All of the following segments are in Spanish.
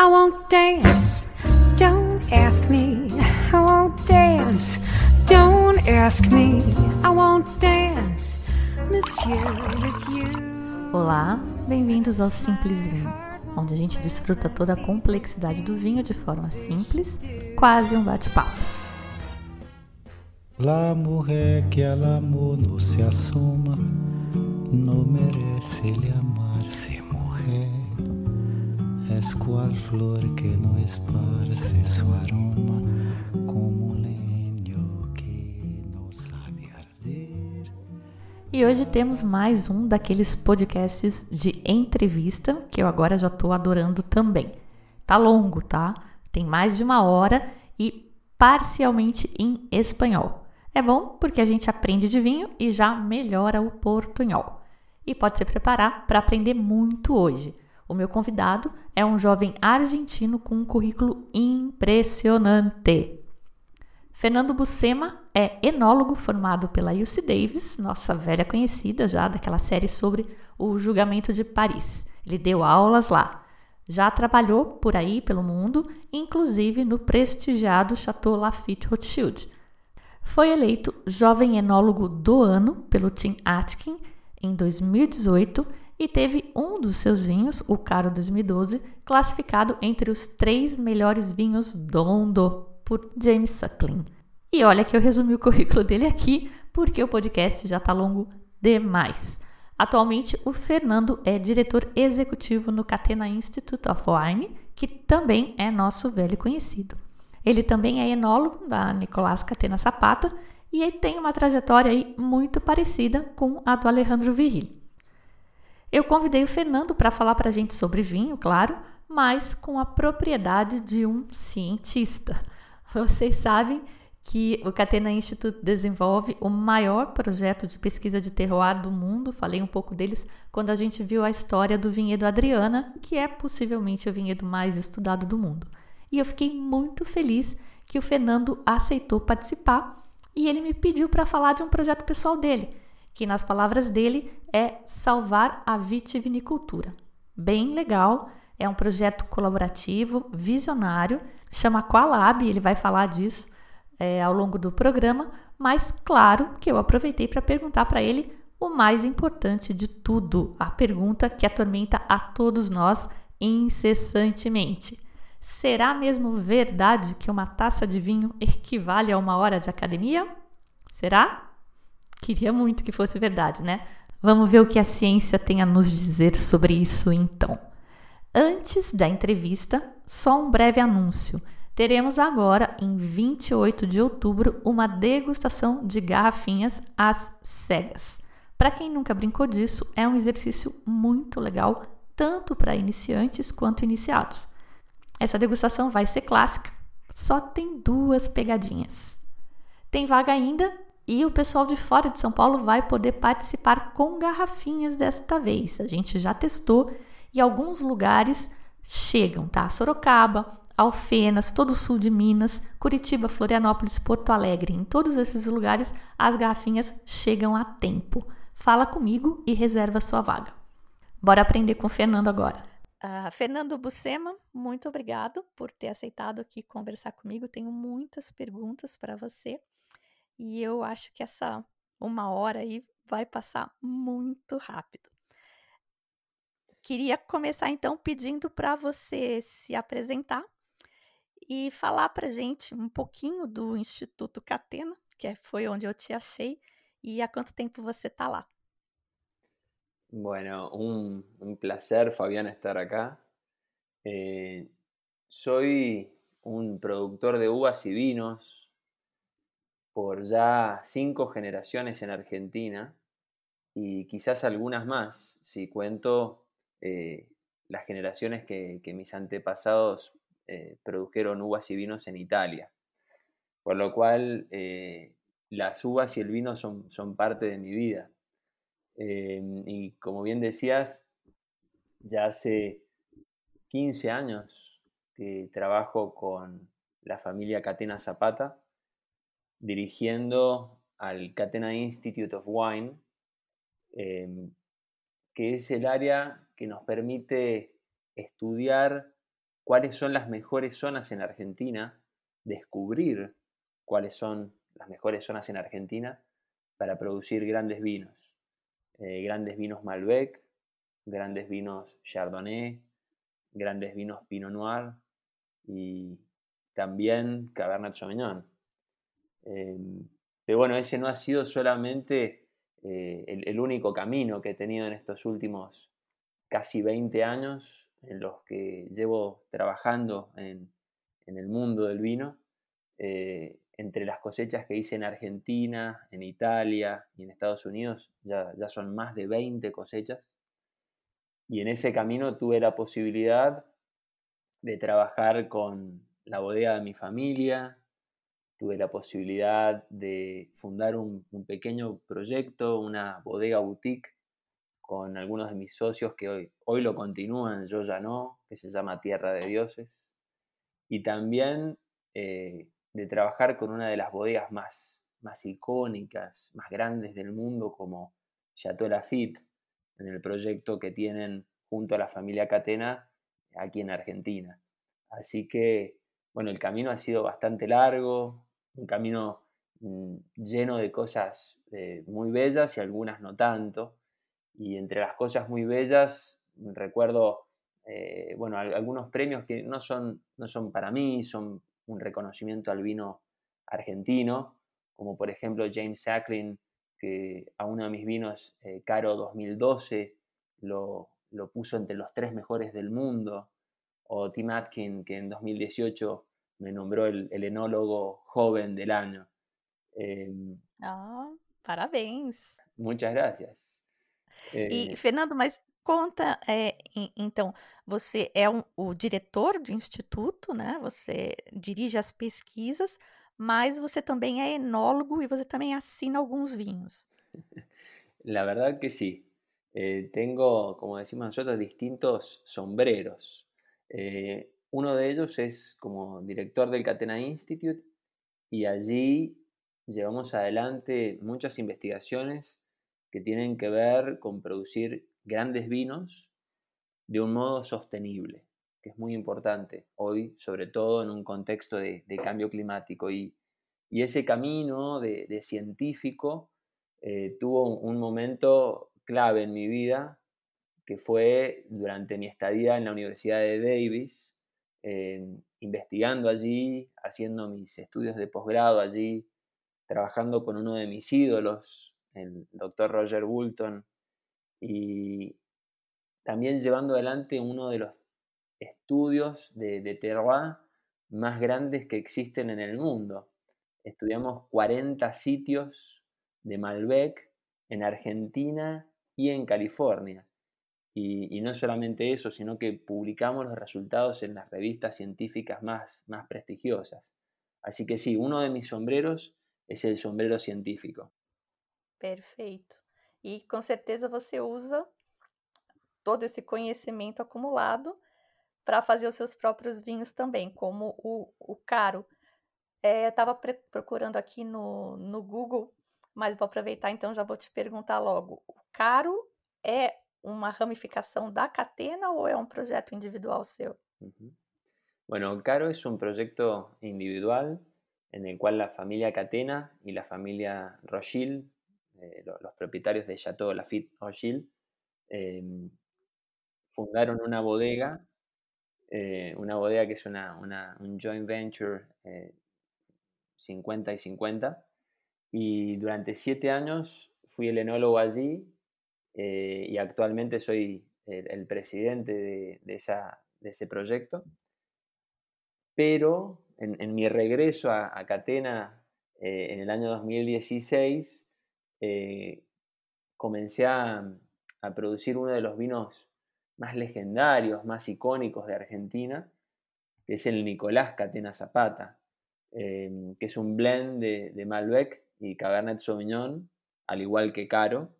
I won't dance. Don't ask me. I won't dance. Don't ask me. I won't dance. Monsieur, with you. Olá, bem-vindos ao Simples Vinho, onde a gente desfruta toda a complexidade do vinho de forma simples, quase um bate-papo. La mujer que al amor no se asoma no merece ele mujer. Es flor que no esparce su aroma como leño que no sabe arder. E hoje temos mais um daqueles podcasts de entrevista que eu agora já tô adorando também. Tá longo, tá? Tem mais de uma hora e parcialmente em espanhol. É bom porque a gente aprende de vinho e já melhora o portunhol. E pode se preparar para aprender muito hoje. O meu convidado é um jovem argentino com um currículo impressionante. Fernando Bucema é enólogo formado pela UC Davis, nossa velha conhecida já daquela série sobre o julgamento de Paris. Ele deu aulas lá. Já trabalhou por aí pelo mundo, inclusive no prestigiado Chateau Lafite Rothschild. Foi eleito jovem enólogo do ano pelo Tim Atkin em 2018 e teve um dos seus vinhos, o Caro 2012, classificado entre os três melhores vinhos do mundo por James Suckling. E olha que eu resumi o currículo dele aqui, porque o podcast já está longo demais. Atualmente, o Fernando é diretor executivo no Catena Institute of Wine, que também é nosso velho conhecido. Ele também é enólogo da Nicolás Catena Zapata e ele tem uma trajetória aí muito parecida com a do Alejandro Viril. Eu convidei o Fernando para falar para a gente sobre vinho, claro, mas com a propriedade de um cientista. Vocês sabem que o Catena Institute desenvolve o maior projeto de pesquisa de terroir do mundo. Falei um pouco deles quando a gente viu a história do vinhedo Adriana, que é possivelmente o vinhedo mais estudado do mundo. E eu fiquei muito feliz que o Fernando aceitou participar e ele me pediu para falar de um projeto pessoal dele, que nas palavras dele é salvar a vitivinicultura. Bem legal, é um projeto colaborativo, visionário, chama Qualab, ele vai falar disso é, ao longo do programa, mas claro que eu aproveitei para perguntar para ele o mais importante de tudo, a pergunta que atormenta a todos nós incessantemente. Será mesmo verdade que uma taça de vinho equivale a uma hora de academia? Será? Queria muito que fosse verdade, né? Vamos ver o que a ciência tem a nos dizer sobre isso então. Antes da entrevista, só um breve anúncio. Teremos agora, em 28 de outubro, uma degustação de garrafinhas às cegas. Para quem nunca brincou disso, é um exercício muito legal, tanto para iniciantes quanto iniciados. Essa degustação vai ser clássica, só tem duas pegadinhas. Tem vaga ainda e o pessoal de fora de São Paulo vai poder participar com garrafinhas desta vez. A gente já testou e alguns lugares chegam, tá? Sorocaba, Alfenas, todo o sul de Minas, Curitiba, Florianópolis, Porto Alegre. Em todos esses lugares, as garrafinhas chegam a tempo. Fala comigo e reserva sua vaga. Bora aprender com o Fernando agora. Uh, Fernando Bucema, muito obrigado por ter aceitado aqui conversar comigo. Tenho muitas perguntas para você. E eu acho que essa uma hora aí vai passar muito rápido. Queria começar então pedindo para você se apresentar e falar para gente um pouquinho do Instituto Catena, que é, foi onde eu te achei, e há quanto tempo você está lá. Bueno, un, un, placer, Fabián, estar acá. Eh, soy un productor de uvas y vinos por ya cinco generaciones en Argentina y quizás algunas más, si cuento eh, las generaciones que, mis antepasados eh, produjeron uvas y vinos en Italia. Por lo cual eh, las uvas y el vino son, son parte de mi vida. y como bien decías, ya hace 15 años que trabajo con la familia Catena Zapata dirigiendo al Catena Institute of Wine, em, que es el área que nos permite estudiar cuáles son las mejores zonas en Argentina, descubrir cuáles son las mejores zonas en Argentina para producir grandes vinos. Eh, grandes vinos Malbec, grandes vinos Chardonnay, grandes vinos Pinot Noir y también Cabernet Sauvignon. Em, pero bueno, ese no ha sido solamente eh, el, único camino que he tenido en estos últimos casi 20 años en los que llevo trabajando en, el mundo del vino. Eh, entre las cosechas que hice en Argentina, en Italia y en Estados Unidos, ya, ya son más de 20 cosechas. Y en ese camino tuve la posibilidad de trabajar con la bodega de mi familia, tuve la posibilidad de fundar un, pequeño proyecto, una bodega boutique con algunos de mis socios que hoy, hoy lo continúan, yo ya no, que se llama Tierra de Dioses. Y también eh, de trabajar con una de las bodegas más, más icónicas, más grandes del mundo, como Chateau Lafitte, en el proyecto que tienen junto a la familia Catena aquí en Argentina. Así que, bueno, el camino ha sido bastante largo, un camino mm, lleno de cosas eh, muy bellas y algunas no tanto. Y entre las cosas muy bellas, recuerdo, eh, bueno, algunos premios que no son, no son para mí, son un reconocimiento al vino argentino, como por ejemplo James Sacklin, que a uno de mis vinos, eh, Caro 2012, lo, puso entre los tres mejores del mundo, o Tim Atkin, que en 2018 me nombró el, enólogo joven del año. Em, ah, parabéns. Muchas gracias. y eh, Fernando, mas conta, é, então, você é um, o diretor do instituto, né? Você dirige as pesquisas, mas você também é enólogo e você também assina alguns vinhos. La verdad que sí. Eh, tengo, como decimos nosotros, distintos sombreros. Eh, uno de ellos es como director del Catena Institute y allí llevamos adelante muchas investigaciones que tienen que ver con producir grandes vinos de un modo sostenible, que es muy importante hoy, sobre todo en un contexto de, cambio climático. Y, ese camino de, científico eh, tuvo un, momento clave en mi vida, que fue durante mi estadía en la Universidad de Davis, investigando allí, haciendo mis estudios de posgrado allí, trabajando con uno de mis ídolos, el doctor Roger Woolton, y también llevando adelante uno de los estudios de, de terroir más grandes que existen en el mundo. Estudiamos 40 sitios de Malbec en Argentina y en California. Y, no solamente eso, sino que publicamos los resultados en las revistas científicas más, más prestigiosas. Así que sí, uno de mis sombreros es el sombrero científico. Perfeito. E com certeza você usa todo esse conhecimento acumulado para fazer os seus próprios vinhos também, como o, o caro. É, Estava procurando aqui no, no Google, mas vou aproveitar então já vou te perguntar logo. O caro é uma ramificação da Catena ou é um projeto individual seu? Bueno, Caro es un proyecto individual en el cual la familia Catena y la familia Rochil Eh, los propietarios de Chateau Lafitte Rochille, em, fundaron una bodega, eh, una bodega que es una, un joint venture 50 eh, y 50, y durante siete años fui el enólogo allí y actualmente soy el, presidente de, ese proyecto. Pero en, mi regreso a, Catena en el año 2016, eh, comencé a, producir uno de los vinos más legendarios, más icónicos de Argentina, que es el Nicolás Catena Zapata, que es un blend de, Malbec y Cabernet Sauvignon, al igual que Caro.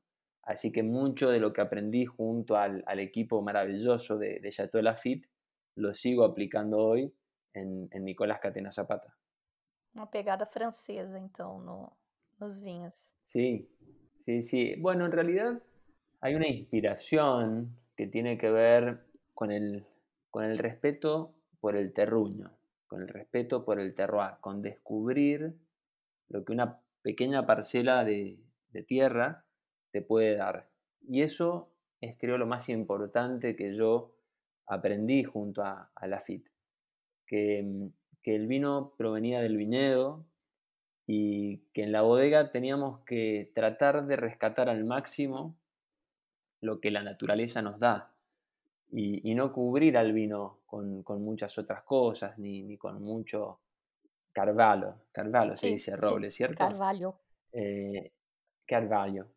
Así que mucho de lo que aprendí junto al, equipo maravilloso de, de Chateau Lafitte lo sigo aplicando hoy en, Nicolás Catena Zapata. Una pegada francesa, entonces, no, nos vinhos. Sí, sí, sí. Bueno, en realidad hay una inspiración que tiene que ver con el, con el respeto por el terruño, con el respeto por el terroir, con descubrir lo que una pequeña parcela de, tierra te puede dar. Y eso es creo lo más importante que yo aprendí junto a, a FIT, que, que el vino provenía del viñedo y que en la bodega teníamos que tratar de rescatar al máximo lo que la naturaleza nos da y, no cubrir al vino con, muchas otras cosas ni, con mucho carvalho. Carvalho se dice roble, ¿cierto? Carvalho. Eh, carvalho.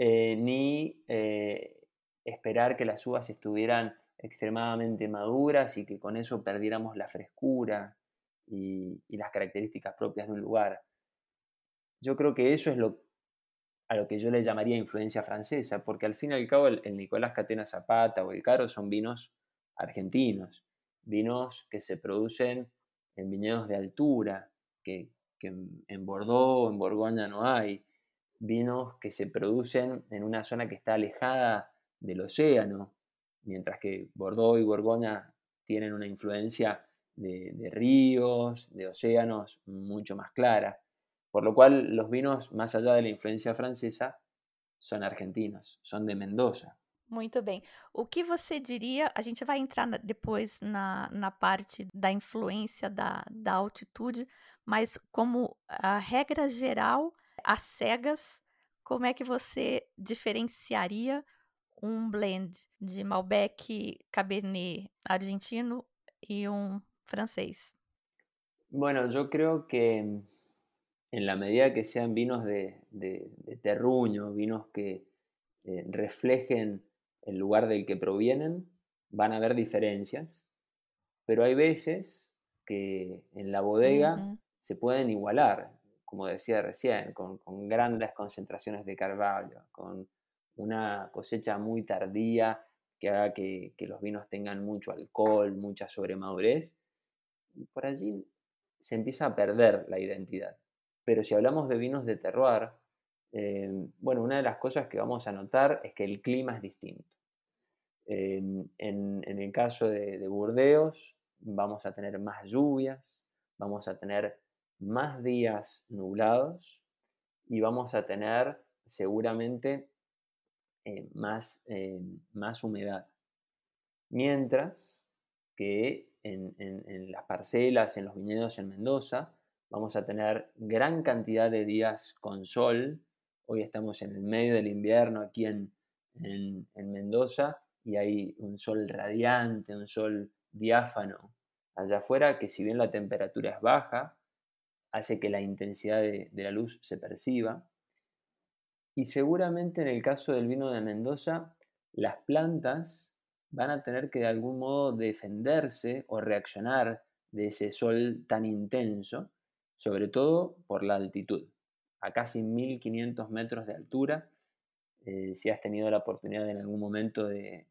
Eh, ni eh, esperar que las uvas estuvieran extremadamente maduras y que con eso perdiéramos la frescura y, las características propias de un lugar. Yo creo que eso es lo a lo que yo le llamaría influencia francesa, porque al fin y al cabo el, Nicolás Catena Zapata o el Caro son vinos argentinos, vinos que se producen en viñedos de altura, que, en Bordeaux, en Borgoña no hay, vinos que se producen en una zona que está alejada del océano, mientras que Bordeaux y Borgoña tienen una influencia de ríos, de océanos mucho más clara. Por lo cual los vinos, más allá de la influência francesa, são argentinos, são de Mendoza. Muito bem. O que você diria? A gente vai entrar depois na, na parte da influência da, da altitude, mas como a regra geral, as cegas, como é que você diferenciaria um blend de Malbec Cabernet argentino e um francês? Bueno, eu creo que en la medida que sean vinos de, terruño, vinos que eh, reflejen el lugar del que provienen, van a haber diferencias, pero hay veces que en la bodega se pueden igualar, como decía recién, con, grandes concentraciones de carvalho, con una cosecha muy tardía que haga que, los vinos tengan mucho alcohol, mucha sobremadurez, y por allí se empieza a perder la identidad. Pero si hablamos de vinos de terroir, eh, bueno, una de las cosas que vamos a notar es que el clima es distinto. en, el caso de, Burdeos, vamos a tener más lluvias, vamos a tener más días nublados y vamos a tener seguramente eh, más, eh, más humedad. Mientras que en, en, las parcelas, en los viñedos en Mendoza, vamos a tener gran cantidad de días con sol. Hoy estamos en el medio del invierno aquí en, Mendoza y hay un sol radiante, un sol diáfano allá afuera que si bien la temperatura es baja, hace que la intensidad de, de la luz se perciba. Y seguramente en el caso del vino de Mendoza, las plantas van a tener que de algún modo defenderse o reaccionar de ese sol tan intenso sobre todo por la altitud. A casi 1500 metros de altura, eh, si has tenido la oportunidad en algún momento de,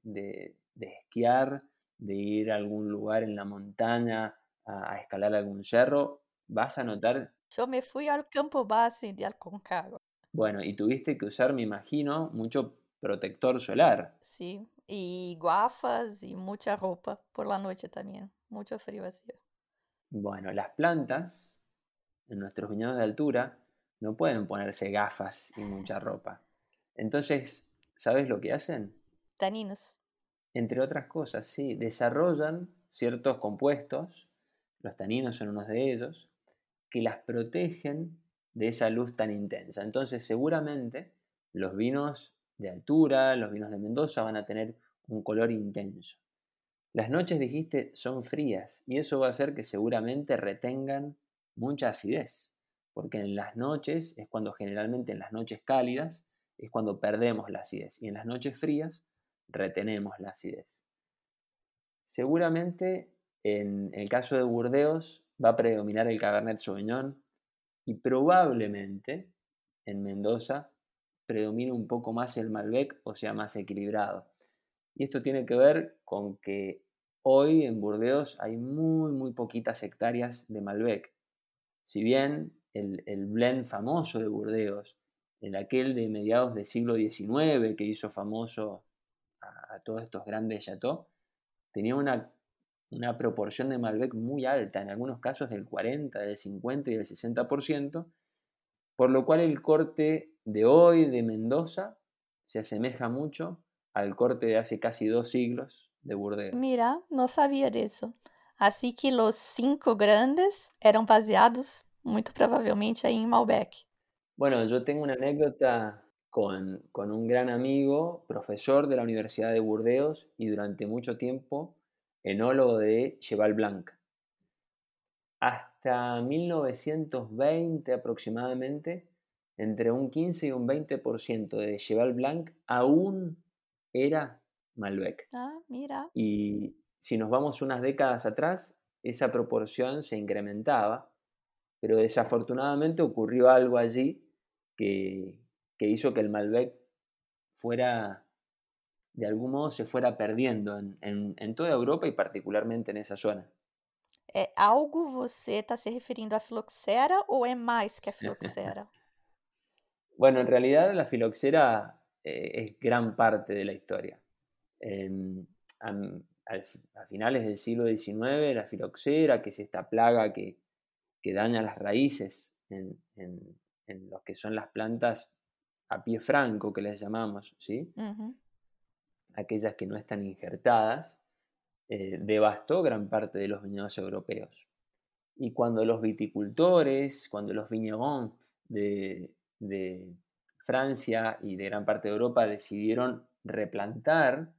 esquiar, de ir a algún lugar en la montaña a, escalar algún cerro, vas a notar... Yo me fui al campo base de Alconcagua. Bueno, y tuviste que usar, me imagino, mucho protector solar. Sí, y gafas y mucha ropa por la noche también. Mucho frío hacía. Bueno, las plantas en nuestros viñedos de altura, no pueden ponerse gafas y mucha ropa. Entonces, ¿sabes lo que hacen? Taninos. Entre otras cosas, sí, desarrollan ciertos compuestos, los taninos son unos de ellos, que las protegen de esa luz tan intensa. Entonces, seguramente los vinos de altura, los vinos de Mendoza van a tener un color intenso. Las noches, dijiste, son frías y eso va a hacer que seguramente retengan mucha acidez, porque en las noches es cuando generalmente en las noches cálidas es cuando perdemos la acidez y en las noches frías retenemos la acidez. Seguramente en el caso de Burdeos va a predominar el Cabernet Sauvignon y probablemente en Mendoza predomine un poco más el Malbec, o sea, más equilibrado. Y esto tiene que ver con que hoy en Burdeos hay muy, muy poquitas hectáreas de Malbec. Si bien el, blend famoso de Burdeos, el aquel de mediados del siglo XIX que hizo famoso a, todos estos grandes chateaux, tenía una una proporción de Malbec muy alta, en algunos casos del 40, del 50 y del 60%, por lo cual el corte de hoy de Mendoza se asemeja mucho al corte de hace casi dos siglos de Burdeos. Mira, no sabía de eso. Así que los cinco grandes eran baseados muy probablemente ahí en Malbec. Bueno, yo tengo una anécdota con, con, un gran amigo, profesor de la Universidad de Burdeos y durante mucho tiempo enólogo de Cheval Blanc. Hasta 1920 aproximadamente, entre un 15 y un 20% de Cheval Blanc aún era Malbec. Ah, mira. Y si nos vamos unas décadas atrás, esa proporción se incrementaba, pero desafortunadamente ocurrió algo allí que, que hizo que el Malbec fuera de algún modo se fuera perdiendo en, en, en toda Europa y particularmente en esa zona. É algo você está se referindo à filoxera ou é mais que a filoxera? bueno, en realidad la filoxera eh, es gran parte de la historia. Eh, a, a, a, finales del siglo XIX, la filoxera, que es esta plaga que, que daña las raíces en, en, en, lo que son las plantas a pie franco, que les llamamos, ¿sí? Uh -huh aquellas que no están injertadas, eh, devastó gran parte de los viñedos europeos. Y cuando los viticultores, cuando los vignerons de, de Francia y de gran parte de Europa decidieron replantar,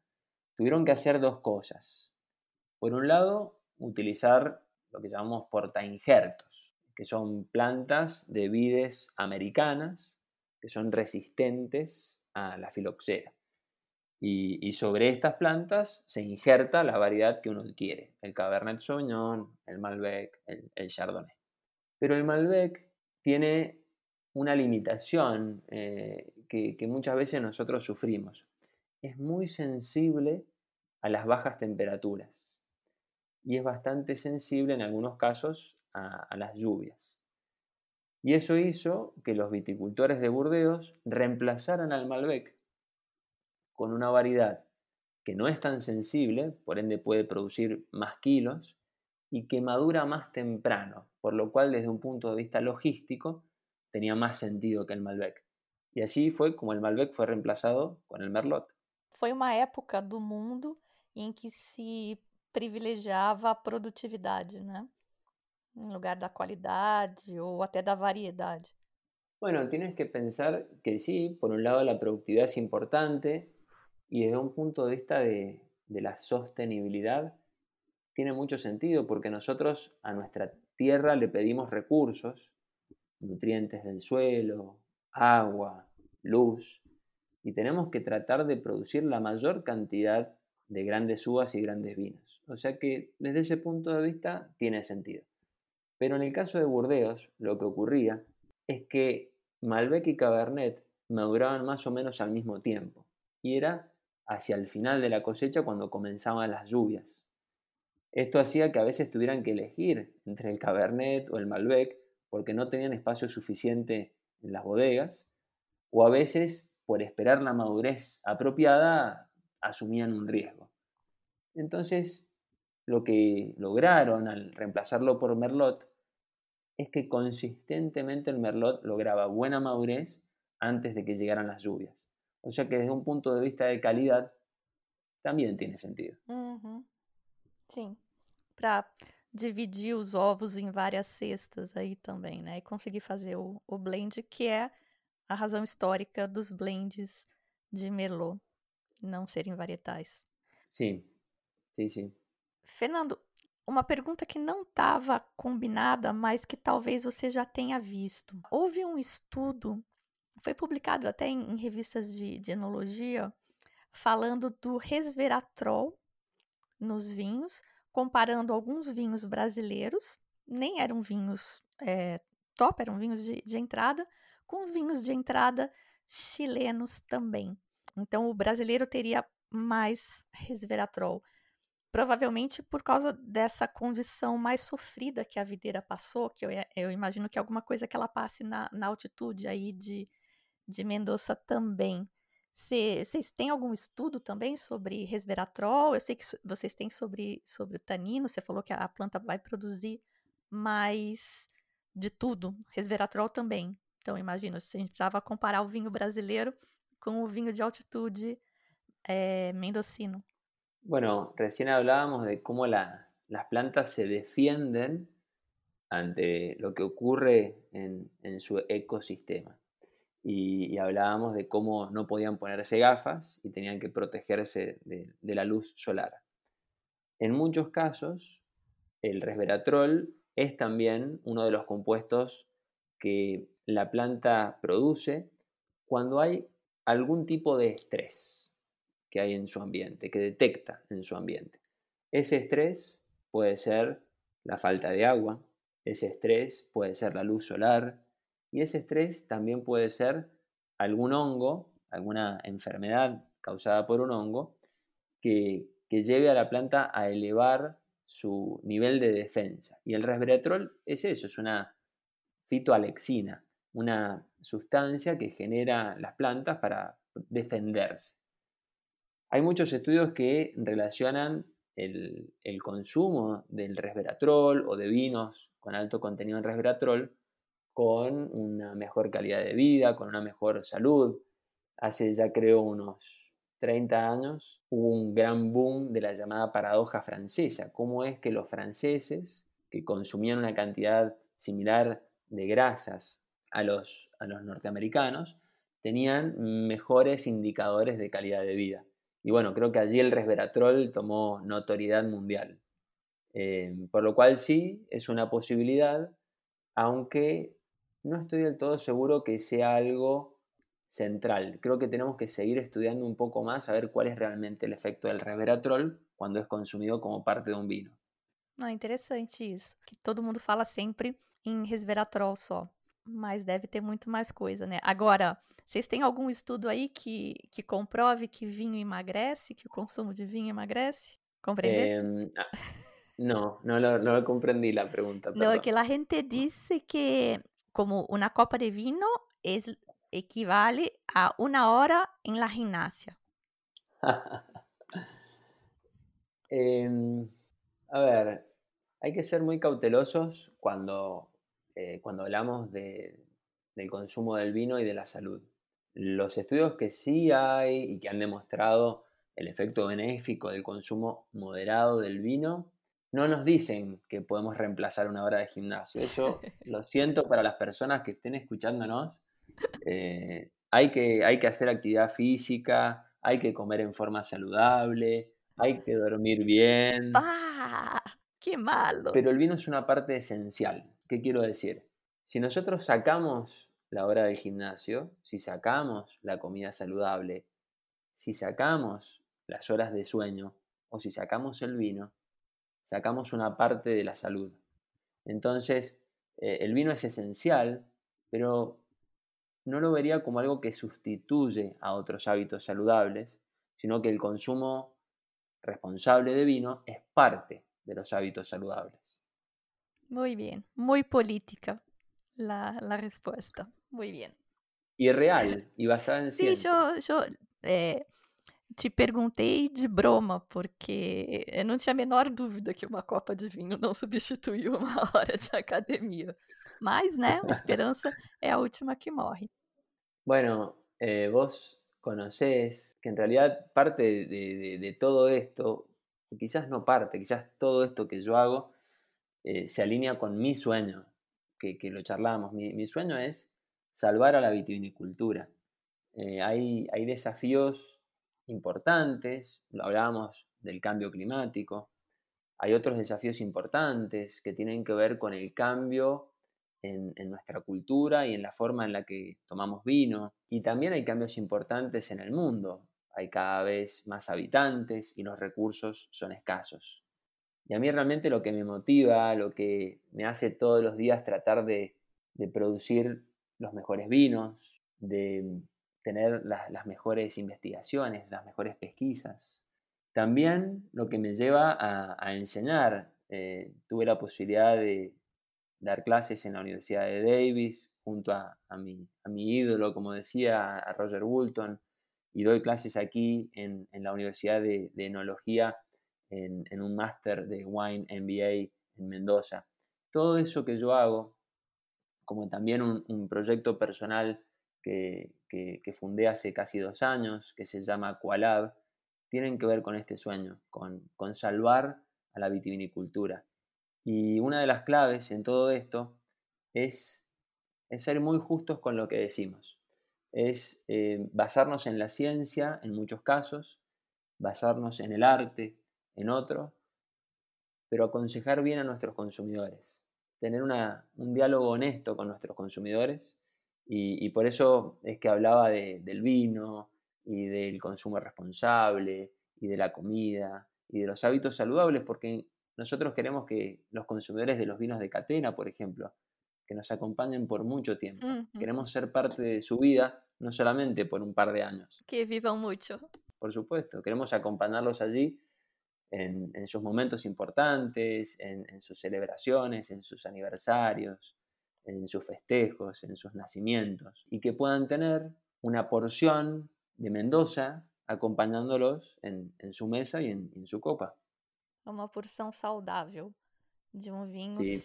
tuvieron que hacer dos cosas. Por un lado, utilizar lo que llamamos portainjertos, que son plantas de vides americanas que son resistentes a la filoxera. Y, sobre estas plantas se injerta la variedad que uno quiere, el Cabernet Sauvignon, el Malbec, el, Chardonnay. Pero el Malbec tiene una limitación eh, que, muchas veces nosotros sufrimos. Es muy sensible a las bajas temperaturas y es bastante sensible en algunos casos a las lluvias. Y eso hizo que los viticultores de Burdeos reemplazaran al Malbec con una variedad que no es tan sensible, por ende puede producir más kilos, y que madura más temprano, por lo cual desde un punto de vista logístico tenía más sentido que el Malbec. Y así fue como el Malbec fue reemplazado con el Merlot. Foi uma época do mundo em que se privilegiava a produtividade, né? Em lugar da qualidade ou até da variedade. Bueno, tienes que pensar que sí, por un lado la productividad es importante, Y desde un punto de vista de, la sostenibilidad, tiene mucho sentido porque nosotros a nuestra tierra le pedimos recursos, nutrientes del suelo, agua, luz, y tenemos que tratar de producir la mayor cantidad de grandes uvas y grandes vinos. O sea que desde ese punto de vista tiene sentido. Pero en el caso de Burdeos, lo que ocurría es que Malbec y Cabernet maduraban más o menos al mismo tiempo. Y era hacia el final de la cosecha cuando comenzaban las lluvias. Esto hacía que a veces tuvieran que elegir entre el Cabernet o el Malbec porque no tenían espacio suficiente en las bodegas o a veces por esperar la madurez apropiada asumían un riesgo. Entonces, lo que lograron al reemplazarlo por Merlot es que consistentemente el Merlot lograba buena madurez antes de que llegaran las lluvias. O sea que desde un punto de vista de calidad também tem sentido. Uhum. Sim. Para dividir os ovos em várias cestas aí também, né? E conseguir fazer o, o blend, que é a razão histórica dos blends de Merlot não serem varietais. Sim, sim, sim. Fernando, uma pergunta que não estava combinada, mas que talvez você já tenha visto. Houve um estudo foi publicado até em, em revistas de, de, enologia, falando do resveratrol nos vinhos, comparando alguns vinhos brasileiros, nem eram vinhos é, top, eram vinhos de, de entrada, com vinhos de entrada chilenos também. Então, o brasileiro teria mais resveratrol. Provavelmente por causa dessa condição mais sofrida que a videira passou, que eu, eu imagino que é alguma coisa que ela passe na, na altitude aí de de Mendoza também. Vocês têm algum estudo também sobre resveratrol? Eu sei que vocês têm sobre, sobre o tanino, você falou que a planta vai produzir mais de tudo, resveratrol também. Então, imagina, se a gente precisava comparar o vinho brasileiro con un vino de altitud eh, mendocino. Bueno, recién hablábamos de cómo las plantas se defienden ante lo que ocurre en, su ecosistema. Y, hablábamos de cómo no podían ponerse gafas y tenían que protegerse de, la luz solar. En muchos casos, el resveratrol es también uno de los compuestos que la planta produce cuando hay algún tipo de estrés que hay en su ambiente, que detecta en su ambiente. Ese estrés puede ser la falta de agua, ese estrés puede ser la luz solar y ese estrés también puede ser algún hongo, alguna enfermedad causada por un hongo que, lleve a la planta a elevar su nivel de defensa. Y el resveratrol es eso, es una fitoalexina, una sustancia que genera las plantas para defenderse. Hay muchos estudios que relacionan el, consumo del resveratrol o de vinos con alto contenido en resveratrol con una mejor calidad de vida, con una mejor salud. Hace ya creo unos 30 años hubo un gran boom de la llamada paradoja francesa. ¿Cómo es que los franceses, que consumían una cantidad similar de grasas a los, a los norteamericanos, tenían mejores indicadores de calidad de vida. Y bueno, creo que allí el resveratrol tomó notoriedad mundial. Eh, por lo cual sí, es una posibilidad, aunque no estoy del todo seguro que sea algo central. Creo que tenemos que seguir estudiando un poco más a ver cuál es realmente el efecto del resveratrol cuando es consumido como parte de un vino. Ah, interessante isso, que todo mundo fala sempre em resveratrol só. mas deve ter muito mais coisa, né? Agora, vocês têm algum estudo aí que, que comprove que vinho emagrece, que o consumo de vinho emagrece? Compreendeste? Eh, no, no lo, no lo comprendí la pregunta. Perdón. No, que la gente dice que como una copa de vino equivale a una hora en la gimnasia. eh, a ver, hay que ser muy cautelosos cuando eh, cuando hablamos del consumo del vino y de la salud. Los estudios que sí hay y que han demostrado el efecto benéfico del consumo moderado del vino no nos dicen que podemos reemplazar una hora de gimnasio. Eso lo siento para las personas que estén escuchándonos. Eh, hay, que, hay que hacer actividad física, hay que comer en forma saludable, hay que dormir bien. ¡Ah! ¡Qué malo! Pero el vino es una parte esencial. ¿Qué quiero decir? Si nosotros sacamos la hora del gimnasio, si sacamos la comida saludable, si sacamos las horas de sueño o si sacamos el vino, sacamos una parte de la salud. Entonces, eh, el vino es esencial, pero no lo vería como algo que sustituye a otros hábitos saludables, sino que el consumo responsable de vino es parte de los hábitos saludables. Muy bien, muy política la, la respuesta. Muy bien. Y real, y basada en Sim, yo, yo é, te perguntei de broma, porque eu não tinha a menor dúvida que uma copa de vinho não substituiu uma hora de academia. Mas, né, a esperança é a última que morre. Bueno, eh, vos conocés que en realidad parte de, de, de todo esto, quizás no parte, quizás todo esto que yo hago, eh, se alinea con mi sueño, que, lo charlamos. Mi, sueño es salvar a la vitivinicultura. Eh, hay, hay desafíos importantes, lo hablábamos del cambio climático, hay otros desafíos importantes que tienen que ver con el cambio en, en, nuestra cultura y en la forma en la que tomamos vino. Y también hay cambios importantes en el mundo. Hay cada vez más habitantes y los recursos son escasos. Y a mí realmente lo que me motiva, lo que me hace todos los días tratar de, producir los mejores vinos, de tener las, mejores investigaciones, las mejores pesquisas. También lo que me lleva a, enseñar. Eh, tuve la posibilidad de dar clases en la Universidad de Davis junto a, mi, ídolo, como decía, a Roger Woolton, y doy clases aquí en, la Universidad de, Enología en, un máster de Wine MBA en Mendoza. Todo eso que yo hago, como también un, proyecto personal que, fundé hace casi dos años, que se llama Qualab, tienen que ver con este sueño, con, con salvar a la vitivinicultura. Y una de las claves en todo esto es, ser muy justos con lo que decimos. Es eh, basarnos en la ciencia en muchos casos, basarnos en el arte en otro, pero aconsejar bien a nuestros consumidores, tener un diálogo honesto con nuestros consumidores y, por eso es que hablaba del vino y del consumo responsable y de la comida y de los hábitos saludables, porque nosotros queremos que los consumidores de los vinos de catena, por ejemplo, que nos acompañen por mucho tiempo. Queremos ser parte de su vida, no solamente por un par de años. Que vivan mucho. Por supuesto, queremos acompañarlos allí en, sus momentos importantes, en, sus celebraciones, en sus aniversarios, en sus festejos, en sus nacimientos, y que puedan tener una porción de Mendoza acompañándolos en, su mesa y en, su copa. Una porción saudável de un vino sin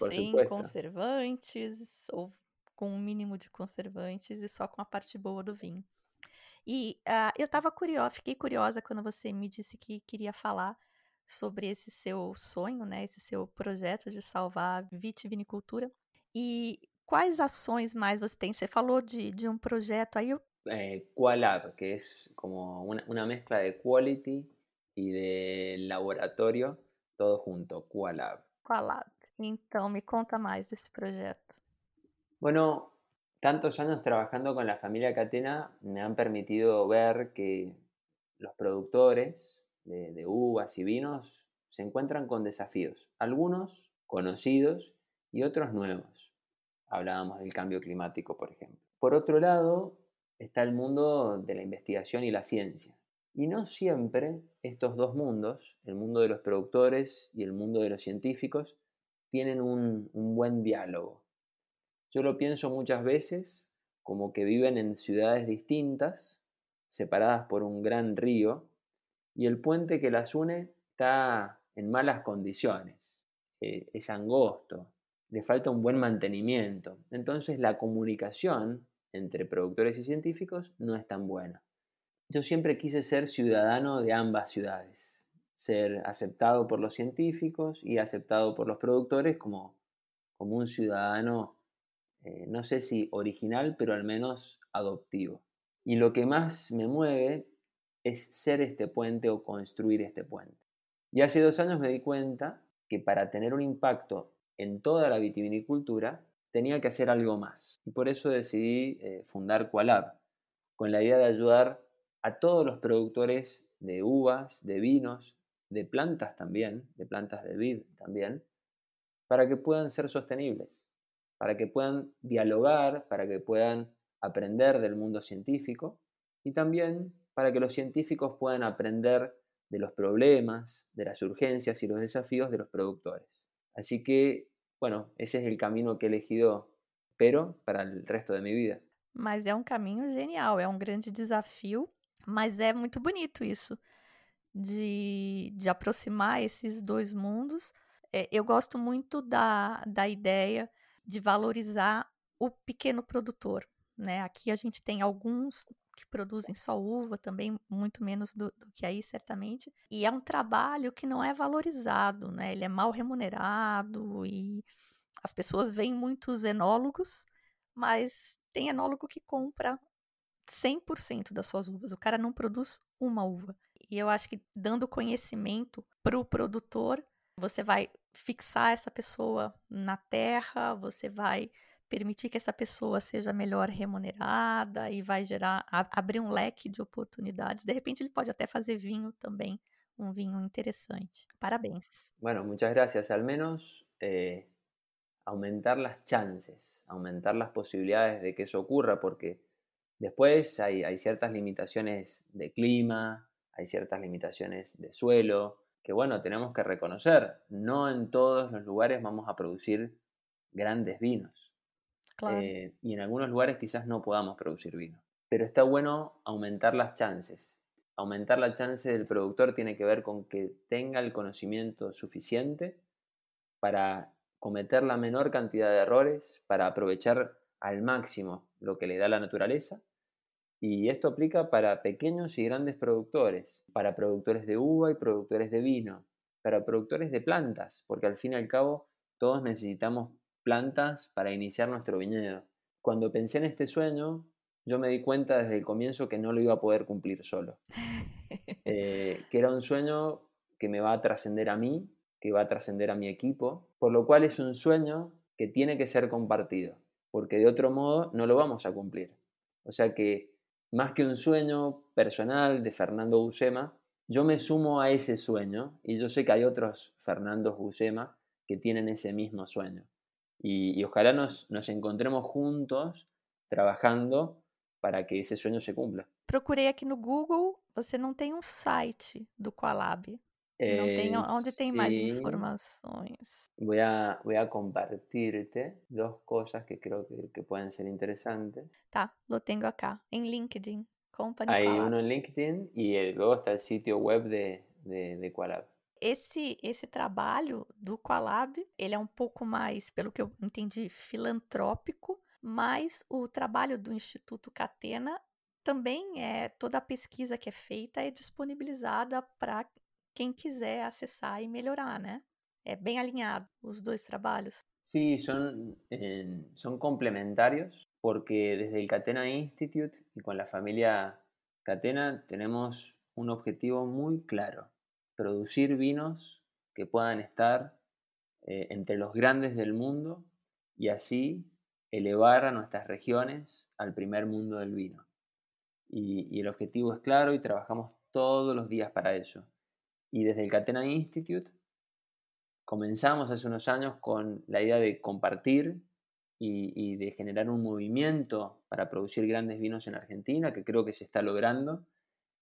conservantes o con un mínimo de conservantes y só com a parte boa do vinho. E uh, eu estava curiosa, fiquei curiosa quando você me disse que queria falar sobre esse seu sonho, né, esse seu projeto de salvar vitivinicultura. E quais ações mais você tem? Você falou de, de um projeto aí. É, Qualab, que é como uma, uma mescla de quality e de laboratório, todo junto, Qualab. Qualab. Então, me conta mais desse projeto. Bueno, tantos años trabajando con la familia Catena me han permitido ver que los productores de, uvas y vinos se encuentran con desafíos, algunos conocidos y otros nuevos. Hablábamos del cambio climático, por ejemplo. Por otro lado, está el mundo de la investigación y la ciencia. Y no siempre estos dos mundos, el mundo de los productores y el mundo de los científicos, tienen un, buen diálogo. Yo lo pienso muchas veces como que viven en ciudades distintas, separadas por un gran río, y el puente que las une está en malas condiciones, eh, es angosto, le falta un buen mantenimiento. Entonces la comunicación entre productores y científicos no es tan buena. Yo siempre quise ser ciudadano de ambas ciudades, ser aceptado por los científicos y aceptado por los productores como, como un ciudadano, eh, no sé si original, pero al menos adoptivo. Y lo que más me mueve es ser este puente o construir este puente. Y hace dos años me di cuenta que para tener un impacto en toda la vitivinicultura tenía que hacer algo más. Y por eso decidí eh, fundar Qualab, con la idea de ayudar a todos los productores de uvas, de vinos, de plantas también, de plantas de vid también, para que puedan ser sostenibles, para que puedan dialogar, para que puedan aprender del mundo científico y también para que los científicos puedan aprender de los problemas, de las urgencias y los desafíos de los productores. Así que, bueno, ese es el camino que he elegido, pero para el resto de mi vida. Mas é um caminho genial, é um grande desafio, mas é muito bonito isso, de, de aproximar esses dois mundos. É, eu gosto muito da, da ideia de valorizar o pequeno produtor. Né? Aqui a gente tem alguns que produzem só uva, também muito menos do, do, que aí, certamente. E é um trabalho que não é valorizado, né? Ele é mal remunerado e as pessoas veem muitos enólogos, mas tem enólogo que compra 100% das suas uvas. O cara não produz uma uva. E eu acho que dando conhecimento para o produtor, você vai fixar essa pessoa na terra, você vai permitir que essa pessoa seja melhor remunerada e vai gerar, abrir um leque de oportunidades. De repente ele pode até fazer vinho também, um vinho interesante. Parabéns. Bueno, muchas gracias. Al menos eh, aumentar las chances, aumentar las posibilidades de que eso ocurra, porque después hay, hay ciertas limitaciones de clima, hay ciertas limitaciones de suelo, que bueno, tenemos que reconocer. No en todos los lugares vamos a producir grandes vinos. Eh, y en algunos lugares quizás no podamos producir vino. pero está bueno aumentar las chances. Aumentar la chance del productor tiene que ver con que tenga el conocimiento suficiente para cometer la menor cantidad de errores, para aprovechar al máximo lo que le da la naturaleza. Y esto aplica para pequeños y grandes productores, para productores de uva y productores de vino, para productores de plantas, porque al fin y al cabo todos necesitamos plantas para iniciar nuestro viñedo. Cuando pensé en este sueño, yo me di cuenta desde el comienzo que no lo iba a poder cumplir solo. Eh, que era un sueño que me va a trascender a mí, que va a trascender a mi equipo, por lo cual es un sueño que tiene que ser compartido, porque de otro modo no lo vamos a cumplir. O sea que más que un sueño personal de Fernando Busema, yo me sumo a ese sueño y yo sé que hay otros Fernando Busema que tienen ese mismo sueño. Y, ojalá nos, nos encontremos juntos trabajando para que esse sonho se cumpra. Procurei aqui no Google, você não tem um site do Qualab. não tem onde tem mais informações. A, voy a compartirte dos cosas que creo que, que pueden ser interesantes. Tá, lo tengo acá, em LinkedIn. Company Hay Qualab. uno en LinkedIn y luego está el sitio web de, de, de Qualab. Esse, esse trabalho do Qualab, ele é um pouco mais, pelo que eu entendi, filantrópico, mas o trabalho do Instituto Catena também é toda a pesquisa que é feita é disponibilizada para quem quiser acessar e melhorar, né? É bem alinhado os dois trabalhos. Sí, son, eh, son complementarios porque desde el Catena Institute y con la familia Catena tenemos un objetivo muy claro, producir vinos que puedan estar eh, entre los grandes del mundo y así elevar a nuestras regiones al primer mundo del vino. Y, el objetivo es claro y trabajamos todos los días para ello. Y desde el Catena Institute comenzamos hace unos años con la idea de compartir y, y, de generar un movimiento para producir grandes vinos en Argentina, que creo que se está logrando.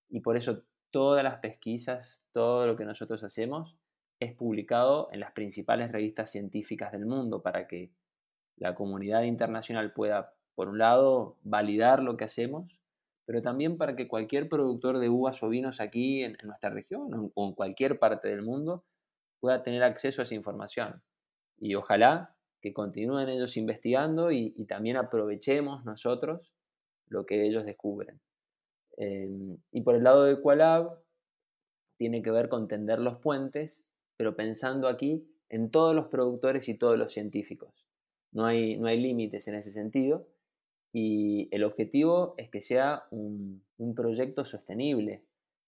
Y por eso todas las pesquisas, todo lo que nosotros hacemos, es publicado en las principales revistas científicas del mundo para que la comunidad internacional pueda, por un lado, validar lo que hacemos, pero también para que cualquier productor de uvas o vinos aquí en, nuestra región o en cualquier parte del mundo pueda tener acceso a esa información. Y ojalá que continúen ellos investigando y, también aprovechemos nosotros lo que ellos descubren. Em, y por el lado de Qualab, tiene que ver con tender los puentes, pero pensando aquí en todos los productores y todos los científicos no hay, no hay límites en ese sentido y el objetivo es que sea un, proyecto sostenible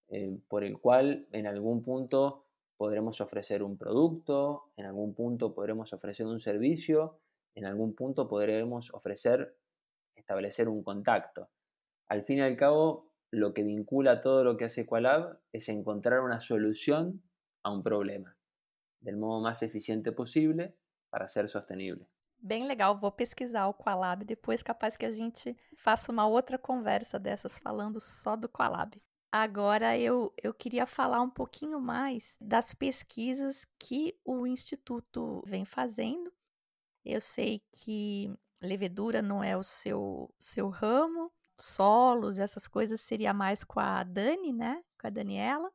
eh, por el cual en algún punto podremos ofrecer un producto, en algún punto podremos ofrecer un servicio, en algún punto podremos ofrecer, establecer un contacto. Al fin y al cabo, lo que vincula todo lo que hace Qualab es encontrar una solución a un problema del modo más eficiente posible para ser sostenible. Bem legal, vou pesquisar o Qualab depois, capaz que a gente faça uma outra conversa dessas falando só do Qualab. Agora eu, eu queria falar um pouquinho mais das pesquisas que o Instituto vem fazendo. Eu sei que levedura não é o seu, seu ramo, solos, essas coisas seria mais com a Dani, né? Com a Daniela.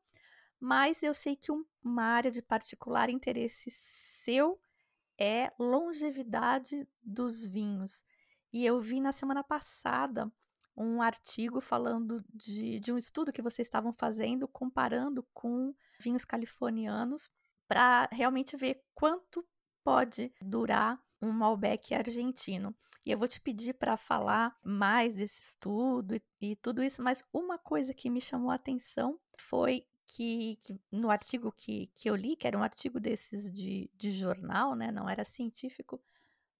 Mas eu sei que uma área de particular interesse seu é longevidade dos vinhos. E eu vi na semana passada um artigo falando de, de um estudo que vocês estavam fazendo, comparando com vinhos californianos, para realmente ver quanto pode durar um Malbec argentino. E eu vou te pedir para falar mais desse estudo e, e, tudo isso, mas uma coisa que me chamou a atenção foi que, que, no artigo que, que eu li, que era um artigo desses de, de jornal, né, não era científico,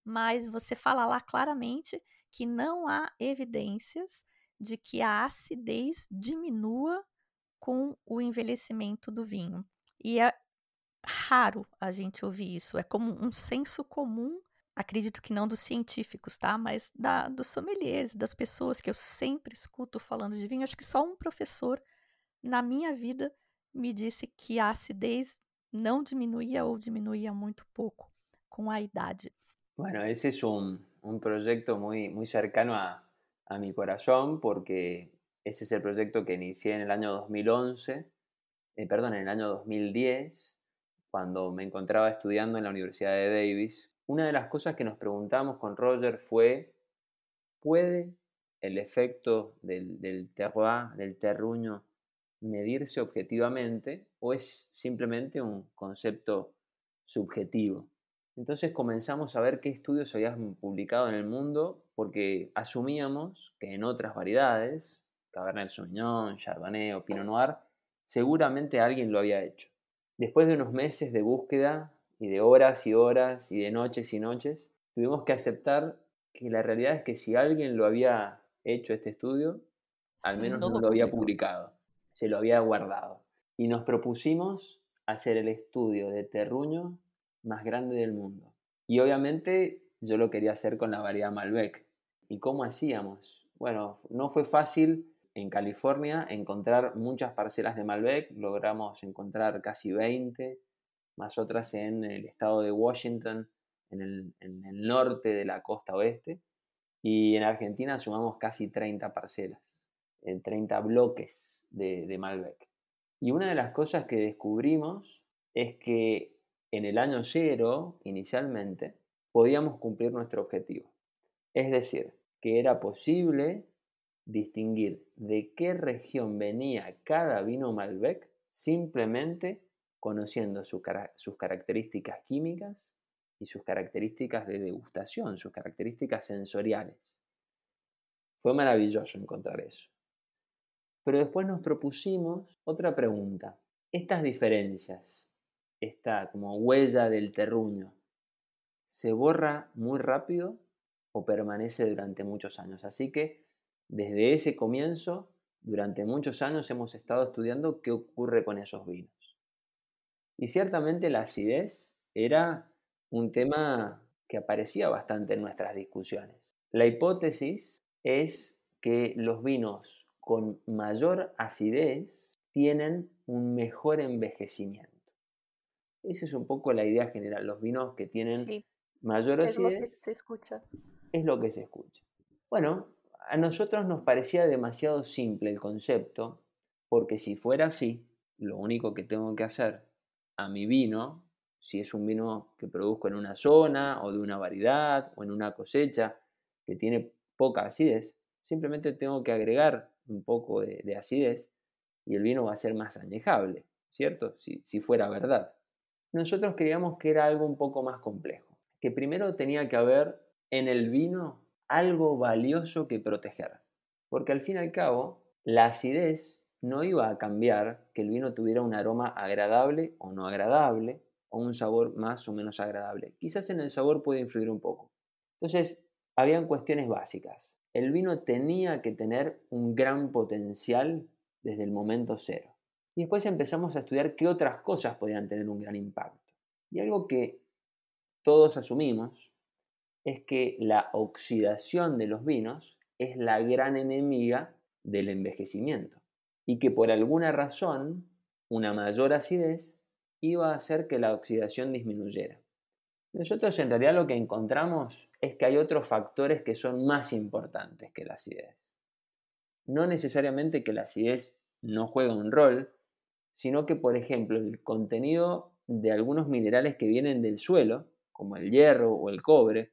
mas você fala lá claramente que não há evidências de que a acidez diminua com o envelhecimento do vinho. E é raro a gente ouvir isso, é como um senso comum, acredito que não dos científicos, tá? Mas da, dos sommeliers, das pessoas que eu sempre escuto falando de vinho. Acho que só um professor na minha vida me disse que a acidez não diminuía ou diminuía muito pouco com a idade. Bueno, ese es un, un proyecto muy, muy cercano a, a mi corazón porque ese es el proyecto que inicié el año 2011, eh, perdón, en el año 2010, cuando me encontraba estudiando en la Universidad de Davis. Una de las cosas que nos preguntamos con Roger fue, ¿puede el efecto del, terroir, del terruño, medirse objetivamente o es simplemente un concepto subjetivo? Entonces comenzamos a ver qué estudios habían publicado en el mundo porque asumíamos que en otras variedades, Cabernet Sauvignon, Chardonnay o Pinot Noir, seguramente alguien lo había hecho. Después de unos meses de búsqueda y de horas y horas y de noches y noches, tuvimos que aceptar que la realidad es que si alguien lo había hecho este estudio, al menos no, lo había publicado, se lo había guardado. Y nos propusimos hacer el estudio de terruño más grande del mundo. Y obviamente yo lo quería hacer con la variedad Malbec. ¿Y cómo hacíamos? Bueno, no fue fácil en California encontrar muchas parcelas de Malbec, logramos encontrar casi 20, más otras en el estado de Washington, en el, norte de la costa oeste, y en Argentina sumamos casi 30 parcelas, 30 eh, bloques de Malbec. Y una de las cosas que descubrimos es que en el año cero, inicialmente, podíamos cumplir nuestro objetivo. Es decir, que era posible distinguir de qué región venía cada vino Malbec simplemente conociendo sus características químicas y sus características de degustación, sus características sensoriales. Fue maravilloso encontrar eso. Pero después nos propusimos otra pregunta. Estas diferencias esta como huella del terruño, ¿se borra muy rápido o permanece durante muchos años? Así que desde ese comienzo, durante muchos años hemos estado estudiando qué ocurre con esos vinos. Y ciertamente la acidez era un tema que aparecía bastante en nuestras discusiones. La hipótesis es que los vinos con mayor acidez tienen un mejor envejecimiento. Esa es un poco la idea general. Los vinos que tienen mayor acidez. Es lo que se escucha. Es lo que se escucha. Bueno, a nosotros nos parecía demasiado simple el concepto, porque si fuera así, lo único que tengo que hacer a mi vino, si es un vino que produzco en una zona o de una variedad o en una cosecha que tiene poca acidez, simplemente tengo que agregar un poco de, acidez y el vino va a ser más añejable, ¿cierto? si fuera verdad nosotros creíamos que era algo un poco más complejo, que primero tenía que haber en el vino algo valioso que proteger, porque al fin y al cabo la acidez no iba a cambiar que el vino tuviera un aroma agradable o no agradable, o un sabor más o menos agradable. Quizás en el sabor puede influir un poco. Entonces, habían cuestiones básicas. El vino tenía que tener un gran potencial desde el momento cero. Y después empezamos a estudiar qué otras cosas podían tener un gran impacto. Y algo que todos asumimos es que la oxidación de los vinos es la gran enemiga del envejecimiento y que por alguna razón una mayor acidez iba a hacer que la oxidación disminuyera. Nosotros en realidad lo que encontramos es que hay otros factores que son más importantes que la acidez. No necesariamente que la acidez no juega un rol, sino que, por ejemplo, el contenido de algunos minerales que vienen del suelo, como el hierro o el cobre,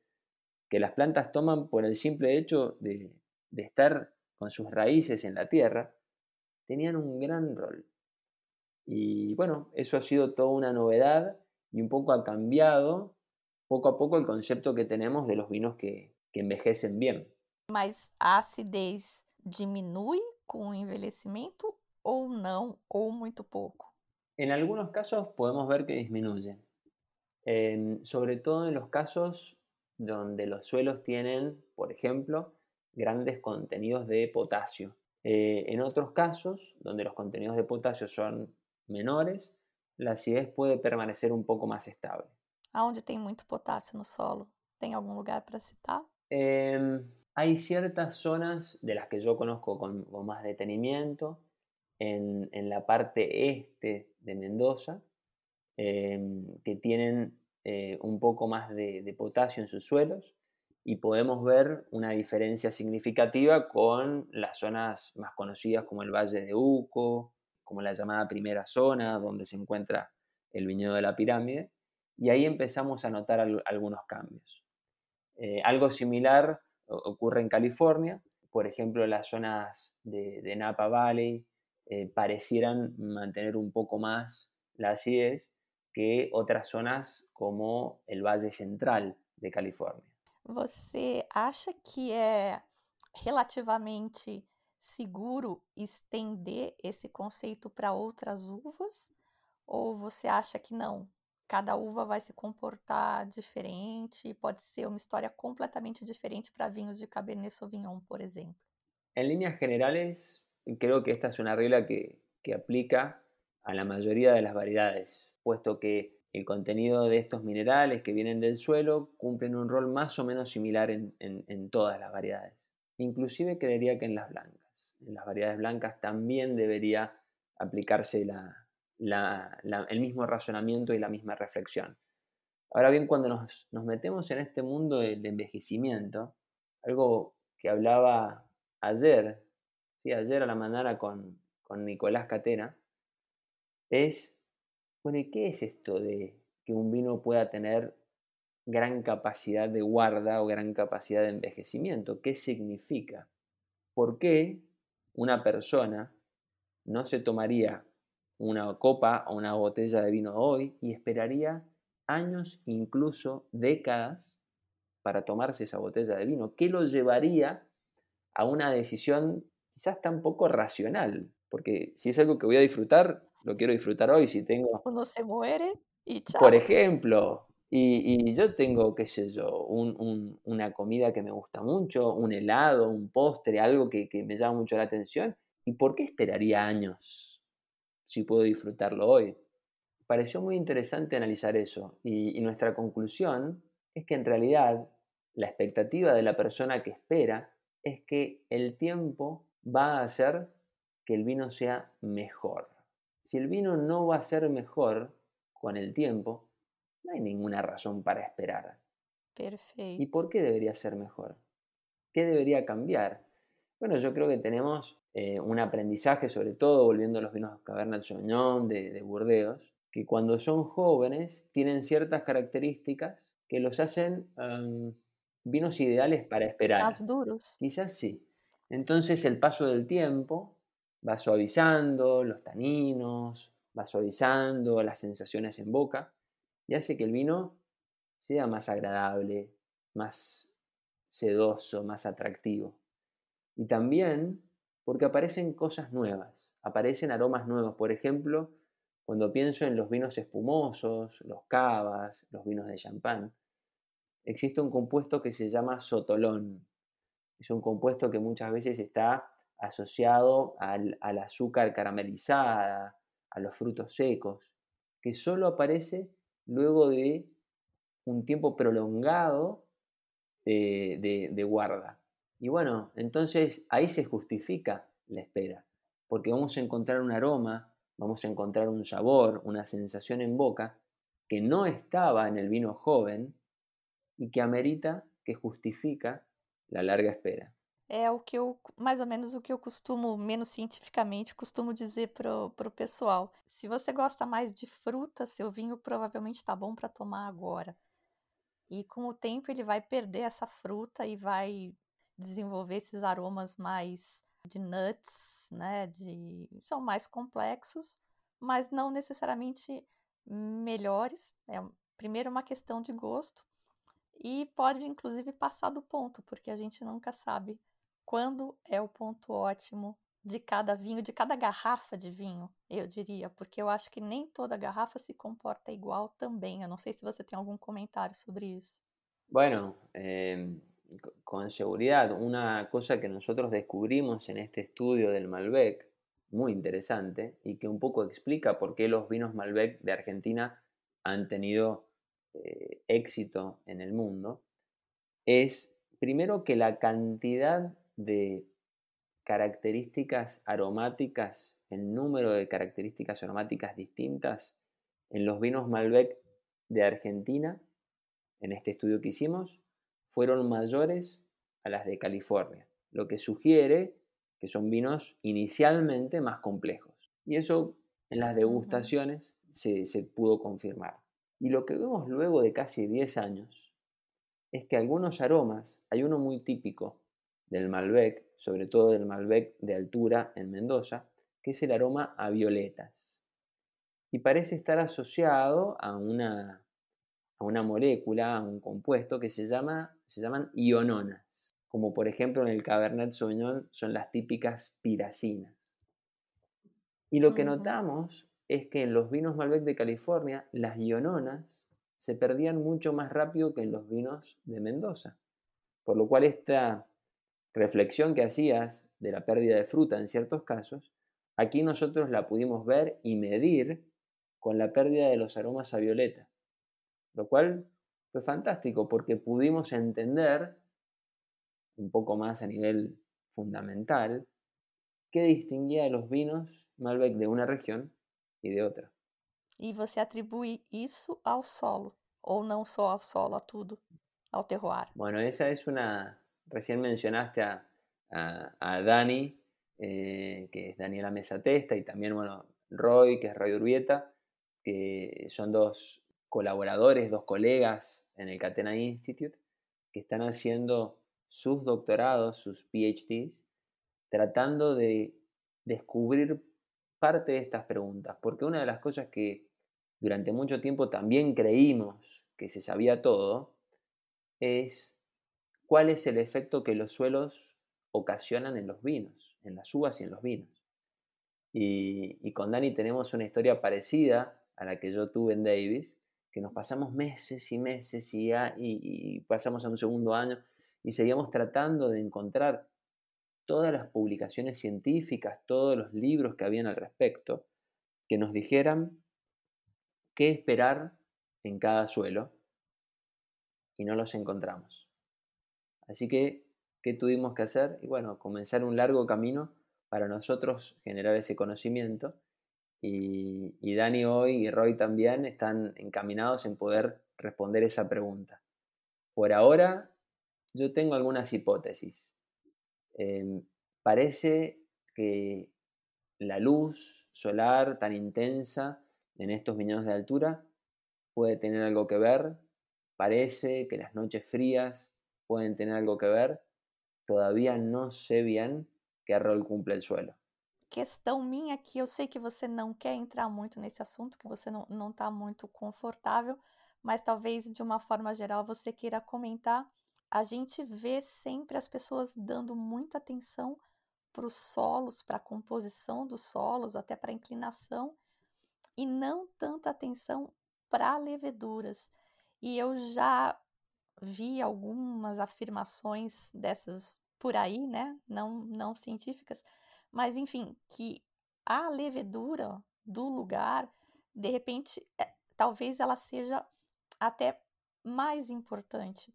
que las plantas toman por el simple hecho de, estar con sus raíces en la tierra, tenían un gran rol. Y bueno, eso ha sido toda una novedad y un poco ha cambiado poco a poco el concepto que tenemos de los vinos que, que envejecen bien. Mas a acidez diminui com o envelhecimento o no o muy poco? En algunos casos podemos ver que disminuye, sobre todo en los casos donde los suelos tienen, por ejemplo, grandes contenidos de potasio. Eh, en otros casos, donde los contenidos de potasio son menores, la acidez puede permanecer un poco más estable. ¿Aonde tem muito potasio no solo? ¿Tem algún lugar para citar? Em, hay ciertas zonas de las que yo conozco con, con más detenimiento, en, la parte este de Mendoza, em, que tienen eh, un poco más de, potasio en sus suelos, y podemos ver una diferencia significativa con las zonas más conocidas como el Valle de Uco, como la llamada primera zona, donde se encuentra el viñedo de la pirámide, y ahí empezamos a notar algunos cambios. Eh, algo similar ocurre en California, por ejemplo, las zonas de, Napa Valley eh, parecieran mantener un poco más la acidez que otras zonas como el Valle Central de California. Você acha que é relativamente seguro estender esse conceito para outras uvas? Ou você acha que não? Cada uva vai se comportar diferente, pode ser uma história completamente diferente para vinhos de Cabernet Sauvignon, por ejemplo. En líneas generales, creo que esta es una regla que, que aplica a la mayoría de las variedades, puesto que el contenido de estos minerales que vienen del suelo cumplen un rol más o menos similar en, todas las variedades. Inclusive creería que en las blancas. En las variedades blancas también debería aplicarse el mismo razonamiento y la misma reflexión. Ahora bien, cuando nos, metemos en este mundo del envejecimiento, algo que hablaba ayer, ¿sí? ayer a la mañana con, con Nicolás Catera, es bueno, ¿y qué es esto de que un vino pueda tener gran capacidad de guarda o gran capacidad de envejecimiento? ¿Qué significa? ¿Por qué una persona no se tomaría una copa o una botella de vino hoy y esperaría años, incluso décadas, para tomarse esa botella de vino? ¿Qué lo llevaría a una decisión quizás tan poco racional? Porque si es algo que voy a disfrutar, lo quiero disfrutar hoy. Si tengo. Uno se muere y chao. Por ejemplo, y, yo tengo, qué sé yo, una comida que me gusta mucho, un helado, un postre, algo que, me llama mucho la atención. ¿Y por qué esperaría años si puedo disfrutarlo hoy? Pareció muy interesante analizar eso. y nuestra conclusión es que en realidad la expectativa de la persona que espera es que el tiempo va a hacer que el vino sea mejor. Si el vino no va a ser mejor con el tiempo, no hay ninguna razón para esperar. Perfecto. ¿Y por qué debería ser mejor? ¿Qué debería cambiar? Bueno, yo creo que tenemos eh, un aprendizaje, sobre todo volviendo a los vinos Cabernet Sauvignon de, de Burdeos, que cuando son jóvenes tienen ciertas características que los hacen vinos ideales para esperar. Más duros. Quizás sí. Entonces el paso del tiempo va suavizando los taninos, va suavizando las sensaciones en boca y hace que el vino sea más agradable, más sedoso, más atractivo. Y también porque aparecen cosas nuevas, aparecen aromas nuevos. Por ejemplo, cuando pienso en los vinos espumosos, los cavas, los vinos de champán, existe un compuesto que se llama sotolón. Es un compuesto que muchas veces está asociado al, azúcar caramelizada, a los frutos secos, que solo aparece luego de un tiempo prolongado de, de, guarda. Y bueno, entonces ahí se justifica la espera, porque vamos a encontrar un aroma, vamos a encontrar un sabor, una sensación en boca que no estaba en el vino joven y que amerita, que justifica la larga espera. É o que eu, mais ou menos o que eu costumo, menos cientificamente, costumo dizer pro, pro pessoal. Se você gosta mais de fruta, seu vinho provavelmente tá bom para tomar agora. E com o tempo ele vai perder essa fruta e vai desenvolver esses aromas mais de nuts, né? De são mais complexos, mas não necessariamente melhores. É primeiro uma questão de gosto e pode inclusive passar do ponto, porque a gente nunca sabe quando é o ponto ótimo de cada vinho, de cada garrafa de vinho, eu diria, porque eu acho que nem toda garrafa se comporta igual também. Eu não sei se você tem algum comentário sobre isso. Bueno, eh, con seguridad, una cosa que nosotros descubrimos en este estudio del Malbec, muy interesante, y que un poco explica por qué los vinos Malbec de Argentina han tenido eh, éxito en el mundo, es primero que la cantidad de características aromáticas, el número de características aromáticas distintas en los vinos Malbec de Argentina, en este estudio que hicimos, fueron mayores a las de California, lo que sugiere que son vinos inicialmente más complejos. Y eso en las degustaciones se, se pudo confirmar. Y lo que vemos luego de casi 10 años es que algunos aromas, hay uno muy típico del Malbec, sobre todo del Malbec de altura en Mendoza, que es el aroma a violetas. Y parece estar asociado a una, a una molécula, a un compuesto que se, llama, se llaman iononas, como por ejemplo en el Cabernet Sauvignon son las típicas piracinas. Y lo que notamos es que en los vinos Malbec de California las iononas se perdían mucho más rápido que en los vinos de Mendoza. Por lo cual esta reflexión que hacías de la pérdida de fruta en ciertos casos, aquí nosotros la pudimos ver y medir con la pérdida de los aromas a violeta. Lo cual fue fantástico porque pudimos entender un poco más a nivel fundamental qué distinguía a los vinos Malbec de una región y de otra. E você atribui isso ao solo, ou não só ao solo, a tudo, ao terroir? Bueno, esa es una. Recién mencionaste a, a, Dani, eh, que es Daniela Mesa Testa, y también, bueno, Roy, que es Roy Urbieta, que son dos colaboradores, dos colegas en el Catena Institute, que están haciendo sus doctorados, sus PhDs, tratando de descubrir parte de estas preguntas, porque una de las cosas que durante mucho tiempo también creímos que se sabía todo es cuál es el efecto que los suelos ocasionan en los vinos, en las uvas y en los vinos. Y, con Dani tenemos una historia parecida a la que yo tuve en Davis, que nos pasamos meses y meses y, y pasamos a un segundo año y seguíamos tratando de encontrar todas las publicaciones científicas, todos los libros que habían al respecto, que nos dijeran qué esperar en cada suelo y no los encontramos. Así que, ¿qué tuvimos que hacer? Y bueno, comenzar un largo camino para nosotros generar ese conocimiento y, y Dani hoy y Roy también están encaminados en poder responder esa pregunta. Por ahora, yo tengo algunas hipótesis. Em, parece que la luz solar tan intensa en estos viñedos de altura puede tener algo que ver. Parece que las noches frías pueden tener algo que ver. Todavía no sé bien qué rol cumple el suelo. Questão minha que eu sei que você não quer entrar muito nesse assunto, que você não está muito confortável, mas talvez de uma forma geral você queira comentar a gente vê sempre as pessoas dando muita atenção para os solos, para a composição dos solos, até para a inclinação, e não tanta atenção para leveduras. E eu já vi algumas afirmações dessas por aí, né? Não, não científicas, mas enfim, que a levedura do lugar, de repente, é, talvez ela seja até mais importante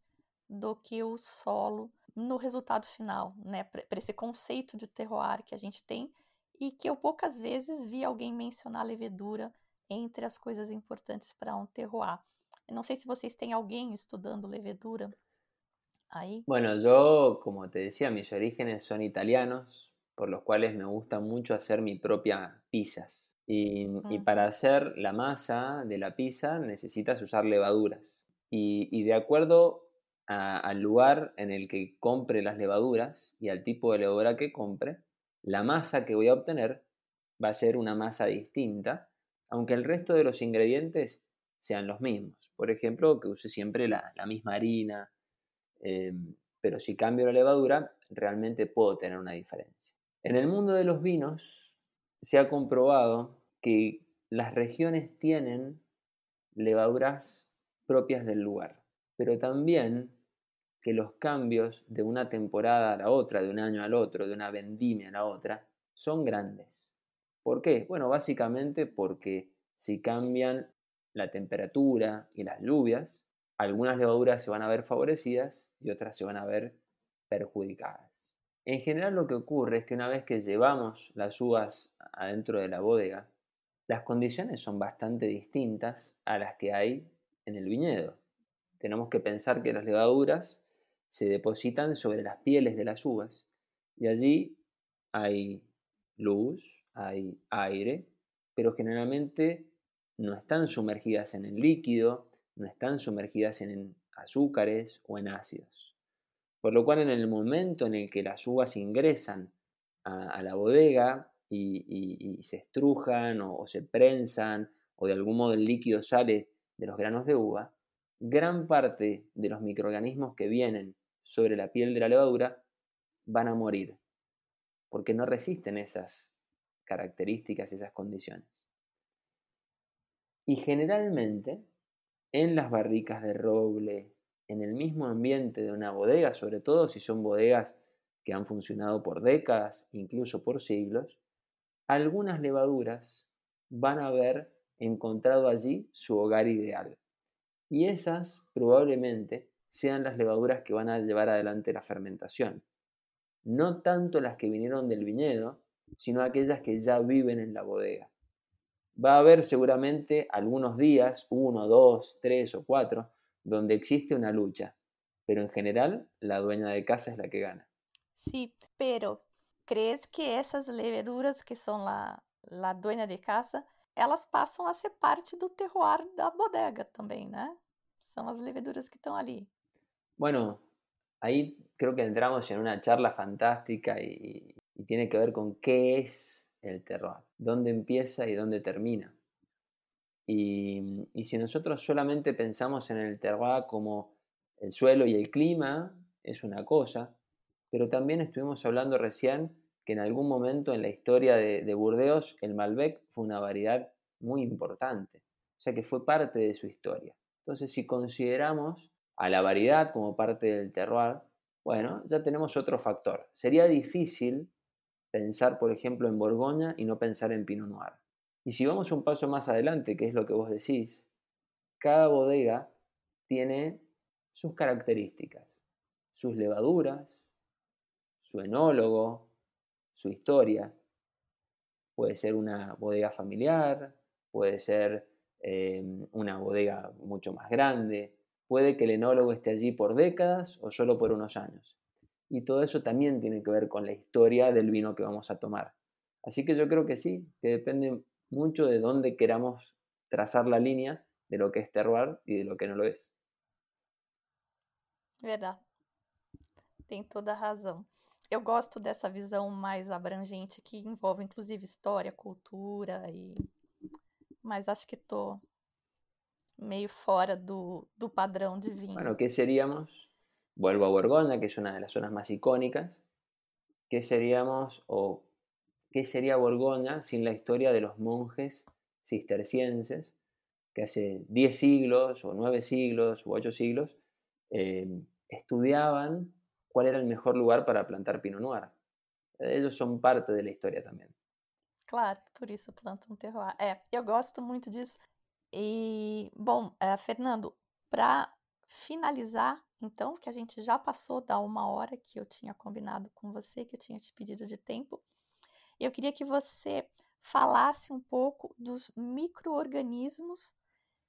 do que o solo no resultado final, né? Para esse conceito de terroir que a gente tem e que eu poucas vezes vi alguém mencionar levedura entre as coisas importantes para um terroir. Não sei se vocês têm alguém estudando levedura ahí. Bueno, yo, como te decía, mis orígenes son italianos, por los cuales me gusta mucho hacer mi propia pizzas. Y, y para hacer la masa de la pizza necesitas usar levaduras. Y, y de acuerdo al lugar en el que compre las levaduras y al tipo de levadura que compre, la masa que voy a obtener va a ser una masa distinta, aunque el resto de los ingredientes sean los mismos. Por ejemplo, que use siempre la, misma harina, em, pero si cambio la levadura, realmente puedo tener una diferencia. En el mundo de los vinos se ha comprobado que las regiones tienen levaduras propias del lugar, pero también que los cambios de una temporada a la otra, de un año al otro, de una vendimia a la otra, son grandes. ¿Por qué? Bueno, básicamente porque si cambian la temperatura y las lluvias, algunas levaduras se van a ver favorecidas y otras se van a ver perjudicadas. En general lo que ocurre es que una vez que llevamos las uvas adentro de la bodega, las condiciones son bastante distintas a las que hay en el viñedo. Tenemos que pensar que las levaduras se depositan sobre las pieles de las uvas y allí hay luz, hay aire, pero generalmente no están sumergidas en el líquido, no están sumergidas en azúcares o en ácidos. Por lo cual en el momento en el que las uvas ingresan a, la bodega y, se estrujan o, se prensan o de algún modo el líquido sale de los granos de uva, gran parte de los microorganismos que vienen sobre la piel de la levadura van a morir, porque no resisten esas características, esas condiciones. Y generalmente, en las barricas de roble, en el mismo ambiente de una bodega, sobre todo si son bodegas que han funcionado por décadas, incluso por siglos, algunas levaduras van a haber encontrado allí su hogar ideal. Y esas probablemente sean las levaduras que van a llevar adelante la fermentación. No tanto las que vinieron del viñedo, sino aquellas que ya viven en la bodega. Va a haber seguramente algunos días, uno, dos, tres o cuatro, donde existe una lucha, pero en general la dueña de casa es la que gana. Sí, pero ¿crees que esas levaduras que son la, la dueña de casa, elas passam a ser parte do terroir da bodega também, né? São as leveduras que estão ali. Bueno, ahí creo que entramos en una charla fantástica y, y tiene que ver con qué es el terroir, dónde empieza y dónde termina. Y, y, si nosotros solamente pensamos en el terroir como el suelo y el clima, es una cosa, pero también estuvimos hablando recién que en algún momento en la historia de, de Burdeos el Malbec fue una variedad muy importante, o sea que fue parte de su historia. Entonces, si consideramos a la variedad como parte del terroir, bueno, ya tenemos otro factor. Sería difícil pensar, por ejemplo, en Borgoña y no pensar en Pinot Noir. Y si vamos un paso más adelante, que es lo que vos decís, cada bodega tiene sus características, sus levaduras, su enólogo, su historia. Puede ser una bodega familiar, puede ser eh, una bodega mucho más grande, puede que el enólogo esté allí por décadas o solo por unos años. Y todo eso también tiene que ver con la historia del vino que vamos a tomar. Así que yo creo que sí, que depende mucho de dónde queramos trazar la línea de lo que es terroir y de lo que no lo es. Verdad. Tem toda razão. Eu gosto dessa visão mais abrangente que envolve inclusive história, cultura e mas acho que tô meio fora do, do padrão de vinho. Bueno, ¿qué seríamos? Vuelvo a Borgoña, que es una de las zonas más icónicas. ¿Qué seríamos o qué sería Borgoña sin la historia de los monjes cistercienses que hace 10 siglos o 9 siglos o 8 siglos eh, estudiaban cuál era el mejor lugar para plantar Pinot Noir? Ellos son parte de la historia también. Claro, por isso plantam terroir. É, eu gosto muito disso. E, bom, é, Fernando, para finalizar, então, que a gente já passou da uma hora que eu tinha combinado com você, que eu tinha te pedido de tempo, eu queria que você falasse um pouco dos micro-organismos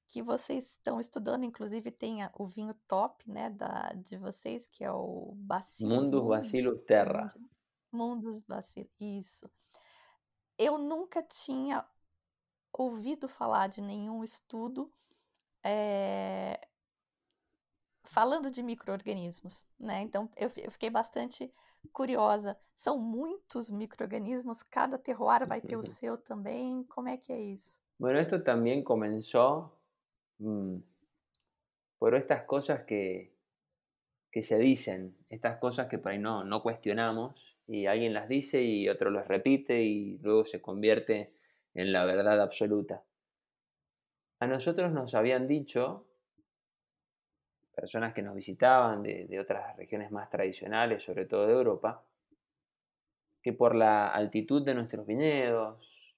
que vocês estão estudando, inclusive tem o vinho top, né, da, de vocês, que é o Bacillus Mundus Bacillus Terra. Mundus Bacillus, isso. Eu nunca tinha ouvido falar de nenhum estudo é, falando de micro-organismos, né? Então eu, eu, fiquei bastante curiosa. São muitos micro-organismos, cada terroir vai ter o seu também. Como é que é isso? Bueno, esto también comenzó mmm, por estas cosas que, que se dicen, estas cosas que por ahí no, no cuestionamos y alguien las dice y otro las repite y luego se convierte en la verdad absoluta. A nosotros nos habían dicho, personas que nos visitaban de, otras regiones más tradicionales, sobre todo de Europa, que por la altitud de nuestros viñedos,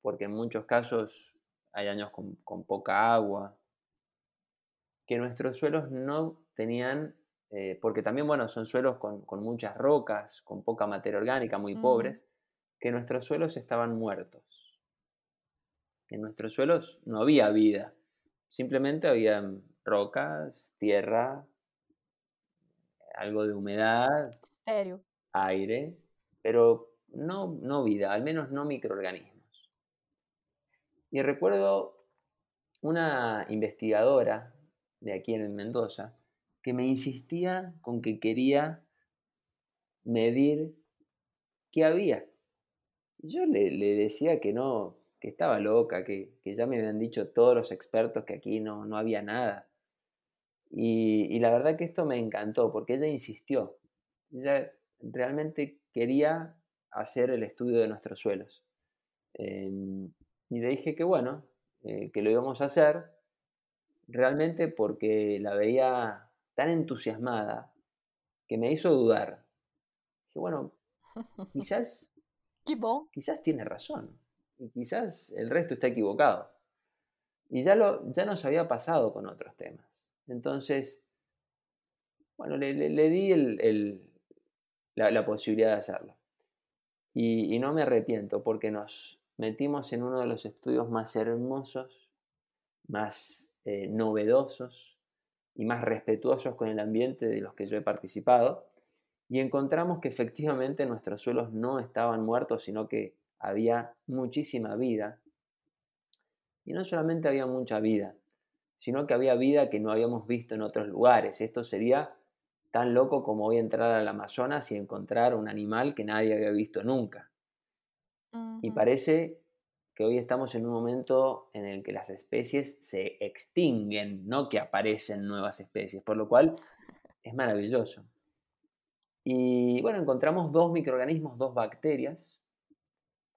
porque en muchos casos hay años con, poca agua, que nuestros suelos no tenían, eh, porque también, bueno, son suelos con, muchas rocas, con poca materia orgánica, muy pobres, que nuestros suelos estaban muertos. En nuestros suelos no había vida, simplemente había rocas, tierra, algo de humedad, Estéreo. aire, pero no, no vida, al menos no microorganismos. Y recuerdo una investigadora de aquí en Mendoza que me insistía con que quería medir qué había. Yo le, le decía que no, que estaba loca, que, que, ya me habían dicho todos los expertos que aquí no, no había nada. Y, y, la verdad que esto me encantó porque ella insistió. Ella realmente quería hacer el estudio de nuestros suelos. Eh, y le dije que bueno, eh, que lo íbamos a hacer, realmente porque la veía tan entusiasmada que me hizo dudar. Dije, bueno, quizás, quizás tiene razón y quizás el resto está equivocado. Y ya, lo, ya nos había pasado con otros temas. Entonces, bueno, le, di la, posibilidad de hacerlo. Y, y, no me arrepiento porque nos metimos en uno de los estudios más hermosos, más eh, novedosos y más respetuosos con el ambiente de los que yo he participado. Y encontramos que efectivamente nuestros suelos no estaban muertos, sino que había muchísima vida. Y no solamente había mucha vida, sino que había vida que no habíamos visto en otros lugares. Esto sería tan loco como hoy entrar al Amazonas y encontrar un animal que nadie había visto nunca. Uh -huh. Y parece que hoy estamos en un momento en el que las especies se extinguen, no que aparecen nuevas especies, por lo cual es maravilloso. Y bueno, encontramos dos microorganismos, dos bacterias,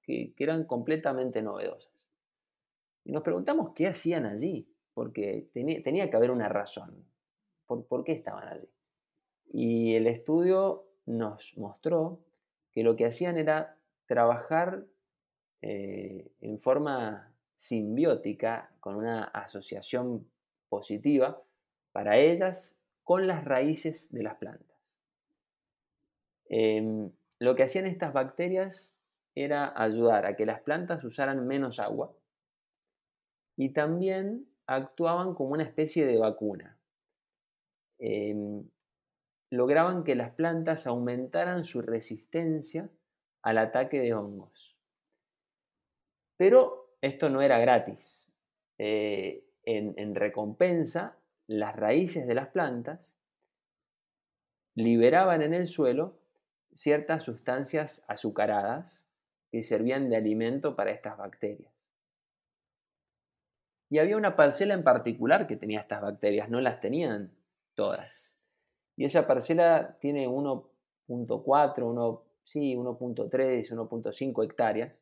que, que eran completamente novedosas. Y nos preguntamos qué hacían allí, porque tenía, que haber una razón. ¿Por, ¿Por qué estaban allí? Y el estudio nos mostró que lo que hacían era trabajar eh, en forma simbiótica, con una asociación positiva para ellas con las raíces de las plantas. Eh, lo que hacían estas bacterias era ayudar a que las plantas usaran menos agua y también actuaban como una especie de vacuna. Eh, lograban que las plantas aumentaran su resistencia al ataque de hongos. Pero esto no era gratis. Eh, en recompensa, las raíces de las plantas liberaban en el suelo ciertas sustancias azucaradas que servían de alimento para estas bacterias. Y había una parcela en particular que tenía estas bacterias, no las tenían todas. Y esa parcela tiene 1.4, 1, sí, 1.3, 1.5 hectáreas.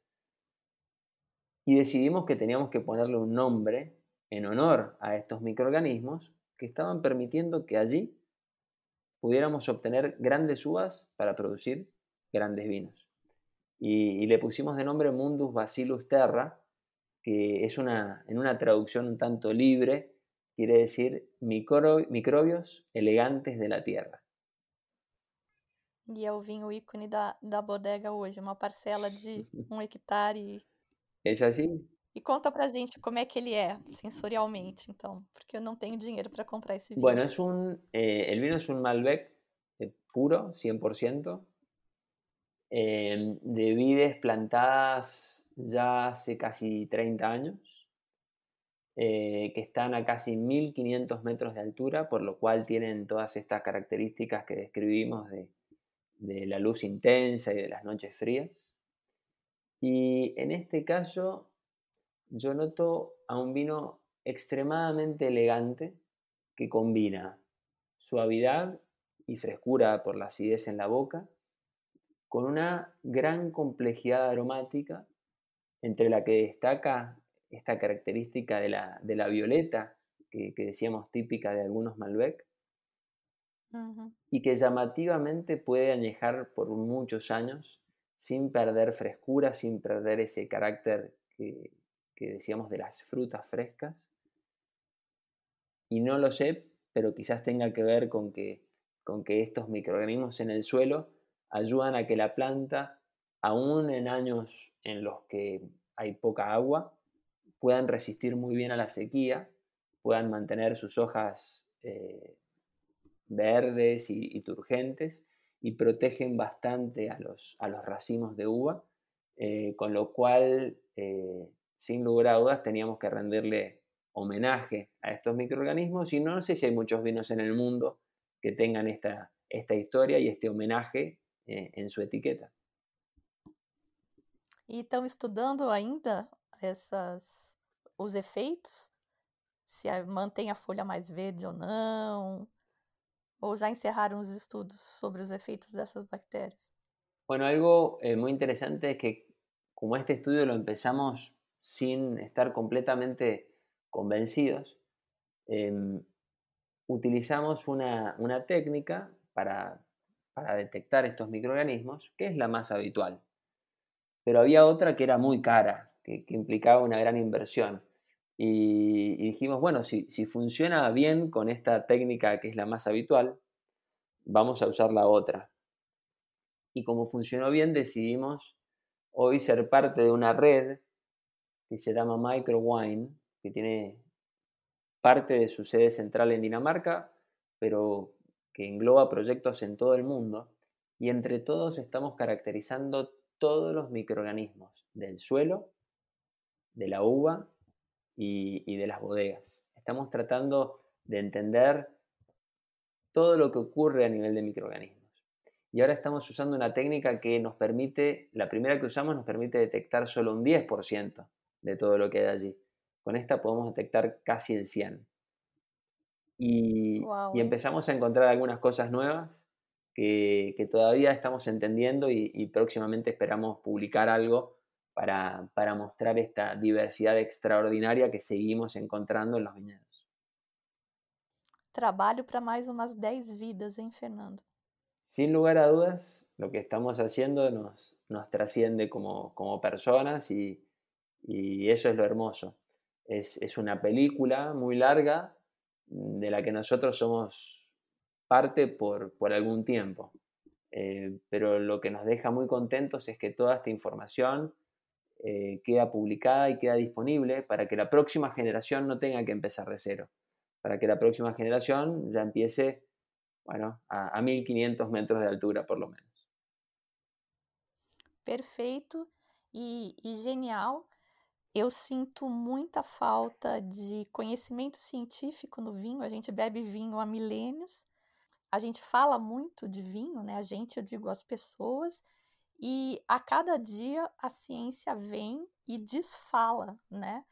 Y decidimos que teníamos que ponerle un nombre en honor a estos microorganismos que estaban permitiendo que allí pudiéramos obtener grandes uvas para producir grandes vinos. Y, y le pusimos de nombre Mundus Bacillus terra, que es una, en una traducción un tanto libre, quiere decir micro, microbios elegantes de la tierra. E é o vinho ícone da, da bodega hoje, uma parcela de um hectare. É assim? E conta pra gente como é que ele é sensorialmente, então, porque eu não tenho dinheiro para comprar esse vinho. Bueno, es un, eh, el vino es un Malbec eh, puro, 100%, eh, de vides plantadas ya hace casi 30 años, eh, que están a casi 1500 metros de altura, por lo cual tienen todas estas características que describimos de, de la luz intensa y de las noches frías. Y en este caso yo noto a un vino extremadamente elegante que combina suavidad y frescura por la acidez en la boca con una gran complejidad aromática entre la que destaca esta característica de la, de la violeta que, que, decíamos típica de algunos Malbec uh -huh. y que llamativamente puede añejar por muchos años sin perder frescura, sin perder ese carácter que, que decíamos de las frutas frescas. Y no lo sé, pero quizás tenga que ver con que, con que estos microorganismos en el suelo ayudan a que la planta, aún en años en los que hay poca agua, puedan resistir muy bien a la sequía, puedan mantener sus hojas eh, verdes y, turgentes y protegen bastante a los, a los racimos de uva, eh, con lo cual, eh, sin lugar a dudas, teníamos que rendirle homenaje a estos microorganismos y no sé si hay muchos vinos en el mundo que tengan esta, esta historia y este homenaje en su etiqueta. E estão estudando ainda essas, os efeitos? Se mantém a folha mais verde ou não? Ou já encerraram os estudos sobre os efeitos dessas bactérias? Bueno, algo eh, muy interesante es que como este estudio lo empezamos sin estar completamente convencidos, eh, utilizamos una, una técnica para, para, detectar estos microorganismos, que es la más habitual. Pero había otra que era muy cara, que, que implicaba una gran inversión. Y, dijimos, bueno, si, si, funciona bien con esta técnica que es la más habitual, vamos a usar la otra. Y como funcionó bien, decidimos hoy ser parte de una red que se llama MicroWine, que tiene parte de su sede central en Dinamarca, pero que engloba proyectos en todo el mundo. Y entre todos estamos caracterizando todos los microorganismos del suelo, de la uva y, de las bodegas. Estamos tratando de entender todo lo que ocurre a nivel de microorganismos. Y ahora estamos usando una técnica que nos permite, la primera que usamos nos permite detectar solo un 10% de todo lo que hay allí. Con esta podemos detectar casi el 100%. Y, y empezamos a encontrar algunas cosas nuevas que, que todavía estamos entendiendo y, y próximamente esperamos publicar algo para, para mostrar esta diversidad extraordinaria que seguimos encontrando en los viñedos. Trabalho para más unas 10 vidas, ¿eh, Fernando? Sin lugar a dudas, lo que estamos haciendo nos, nos trasciende como, como personas y, y, eso es lo hermoso. Es, es, una película muy larga de la que nosotros somos parte por, por algún tiempo. Eh, pero lo que nos deja muy contentos es que toda esta información eh, queda publicada y queda disponible para que la próxima generación no tenga que empezar de cero, para que la próxima generación ya empiece bueno, a, a 1500 metros de altura, por lo menos. Perfeito e, e genial. Eu sinto muita falta de conhecimento científico no vinho. A gente bebe vinho há milênios. A gente fala muito de vinho, né? A gente, eu digo as pessoas, e a cada dia a ciência vem e desfala, né?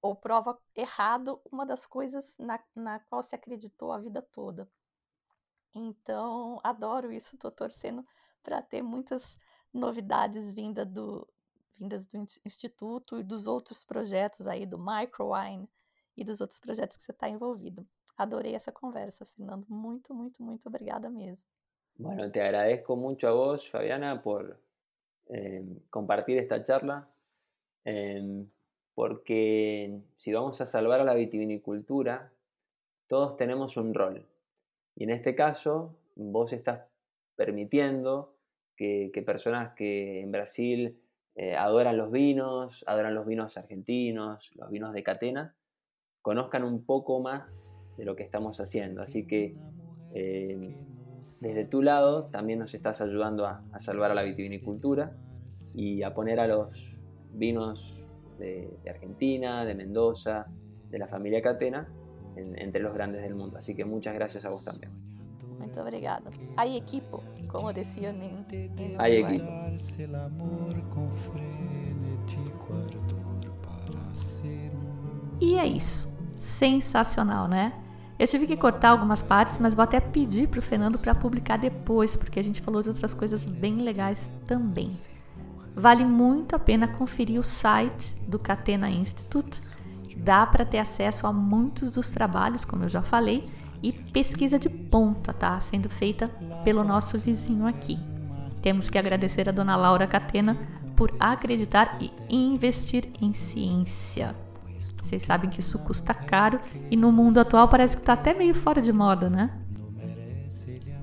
Ou prova errado uma das coisas na, na qual se acreditou a vida toda. Então, adoro isso, estou torcendo para ter muitas novidades vinda do, vindas do Instituto e dos outros projetos aí, do Microwine e dos outros projetos que você está envolvido. Adorei essa conversa, Fernando. Muito, muito, muito obrigada mesmo. Bueno, te agradezco mucho a vos, Fabiana, por Em, compartir esta charla, em, porque si vamos a salvar a la vitivinicultura, todos tenemos un rol. Y en este caso, vos estás permitiendo que, personas que en Brasil eh, adoran los vinos, adoran los vinos argentinos, los vinos de catena, conozcan un poco más de lo que estamos haciendo. Así que em, desde tu lado también nos estás ayudando a, salvar a la vitivinicultura y a poner a los vinos de, Argentina, de Mendoza, de la familia Catena, entre los grandes del mundo. Así que muchas gracias a vos también. Muito obrigada. Hay equipo, como decían Hay equipo. E é isso. Sensacional, né? Eu tive que cortar algumas partes, mas vou até pedir para o Fernando para publicar depois, porque a gente falou de outras coisas bem legais também. Vale muito a pena conferir o site do Catena Institute. Dá para ter acesso a muitos dos trabalhos, como eu já falei, e pesquisa de ponta, tá? Sendo feita pelo nosso vizinho aqui. Temos que agradecer a dona Laura Catena por acreditar e investir em ciência. Vocês sabem que isso custa caro e no mundo atual parece que está até meio fora de moda, né?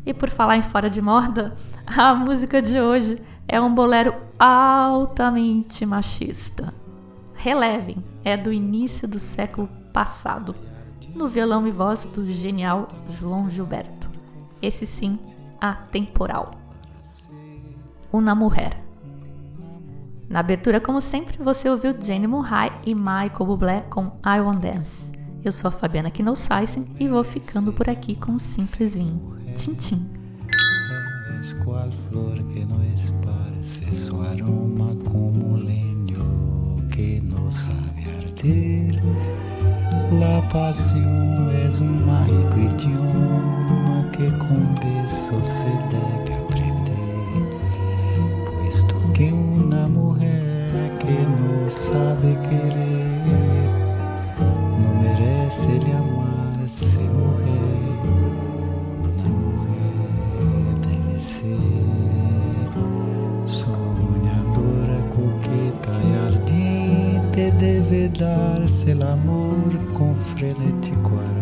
E por falar em fora de moda, a música de hoje é um bolero altamente machista. Relevem, é do início do século passado, no violão e voz do genial João Gilberto. esse sim atemporal. Uma Mulher. Na abertura, como sempre, você ouviu Jenny Murray e Michael Bublé com I Want Dance. Eu sou a Fabiana Knossaisen e vou ficando por aqui com um simples vinho. Tchim, tchim. La mágico idioma que se tem uma mulher que não sabe querer não merece ele amar se morrer. Uma mulher deve ser sonhadora, coqueta e ardente, deve dar-se amor com frenético arado.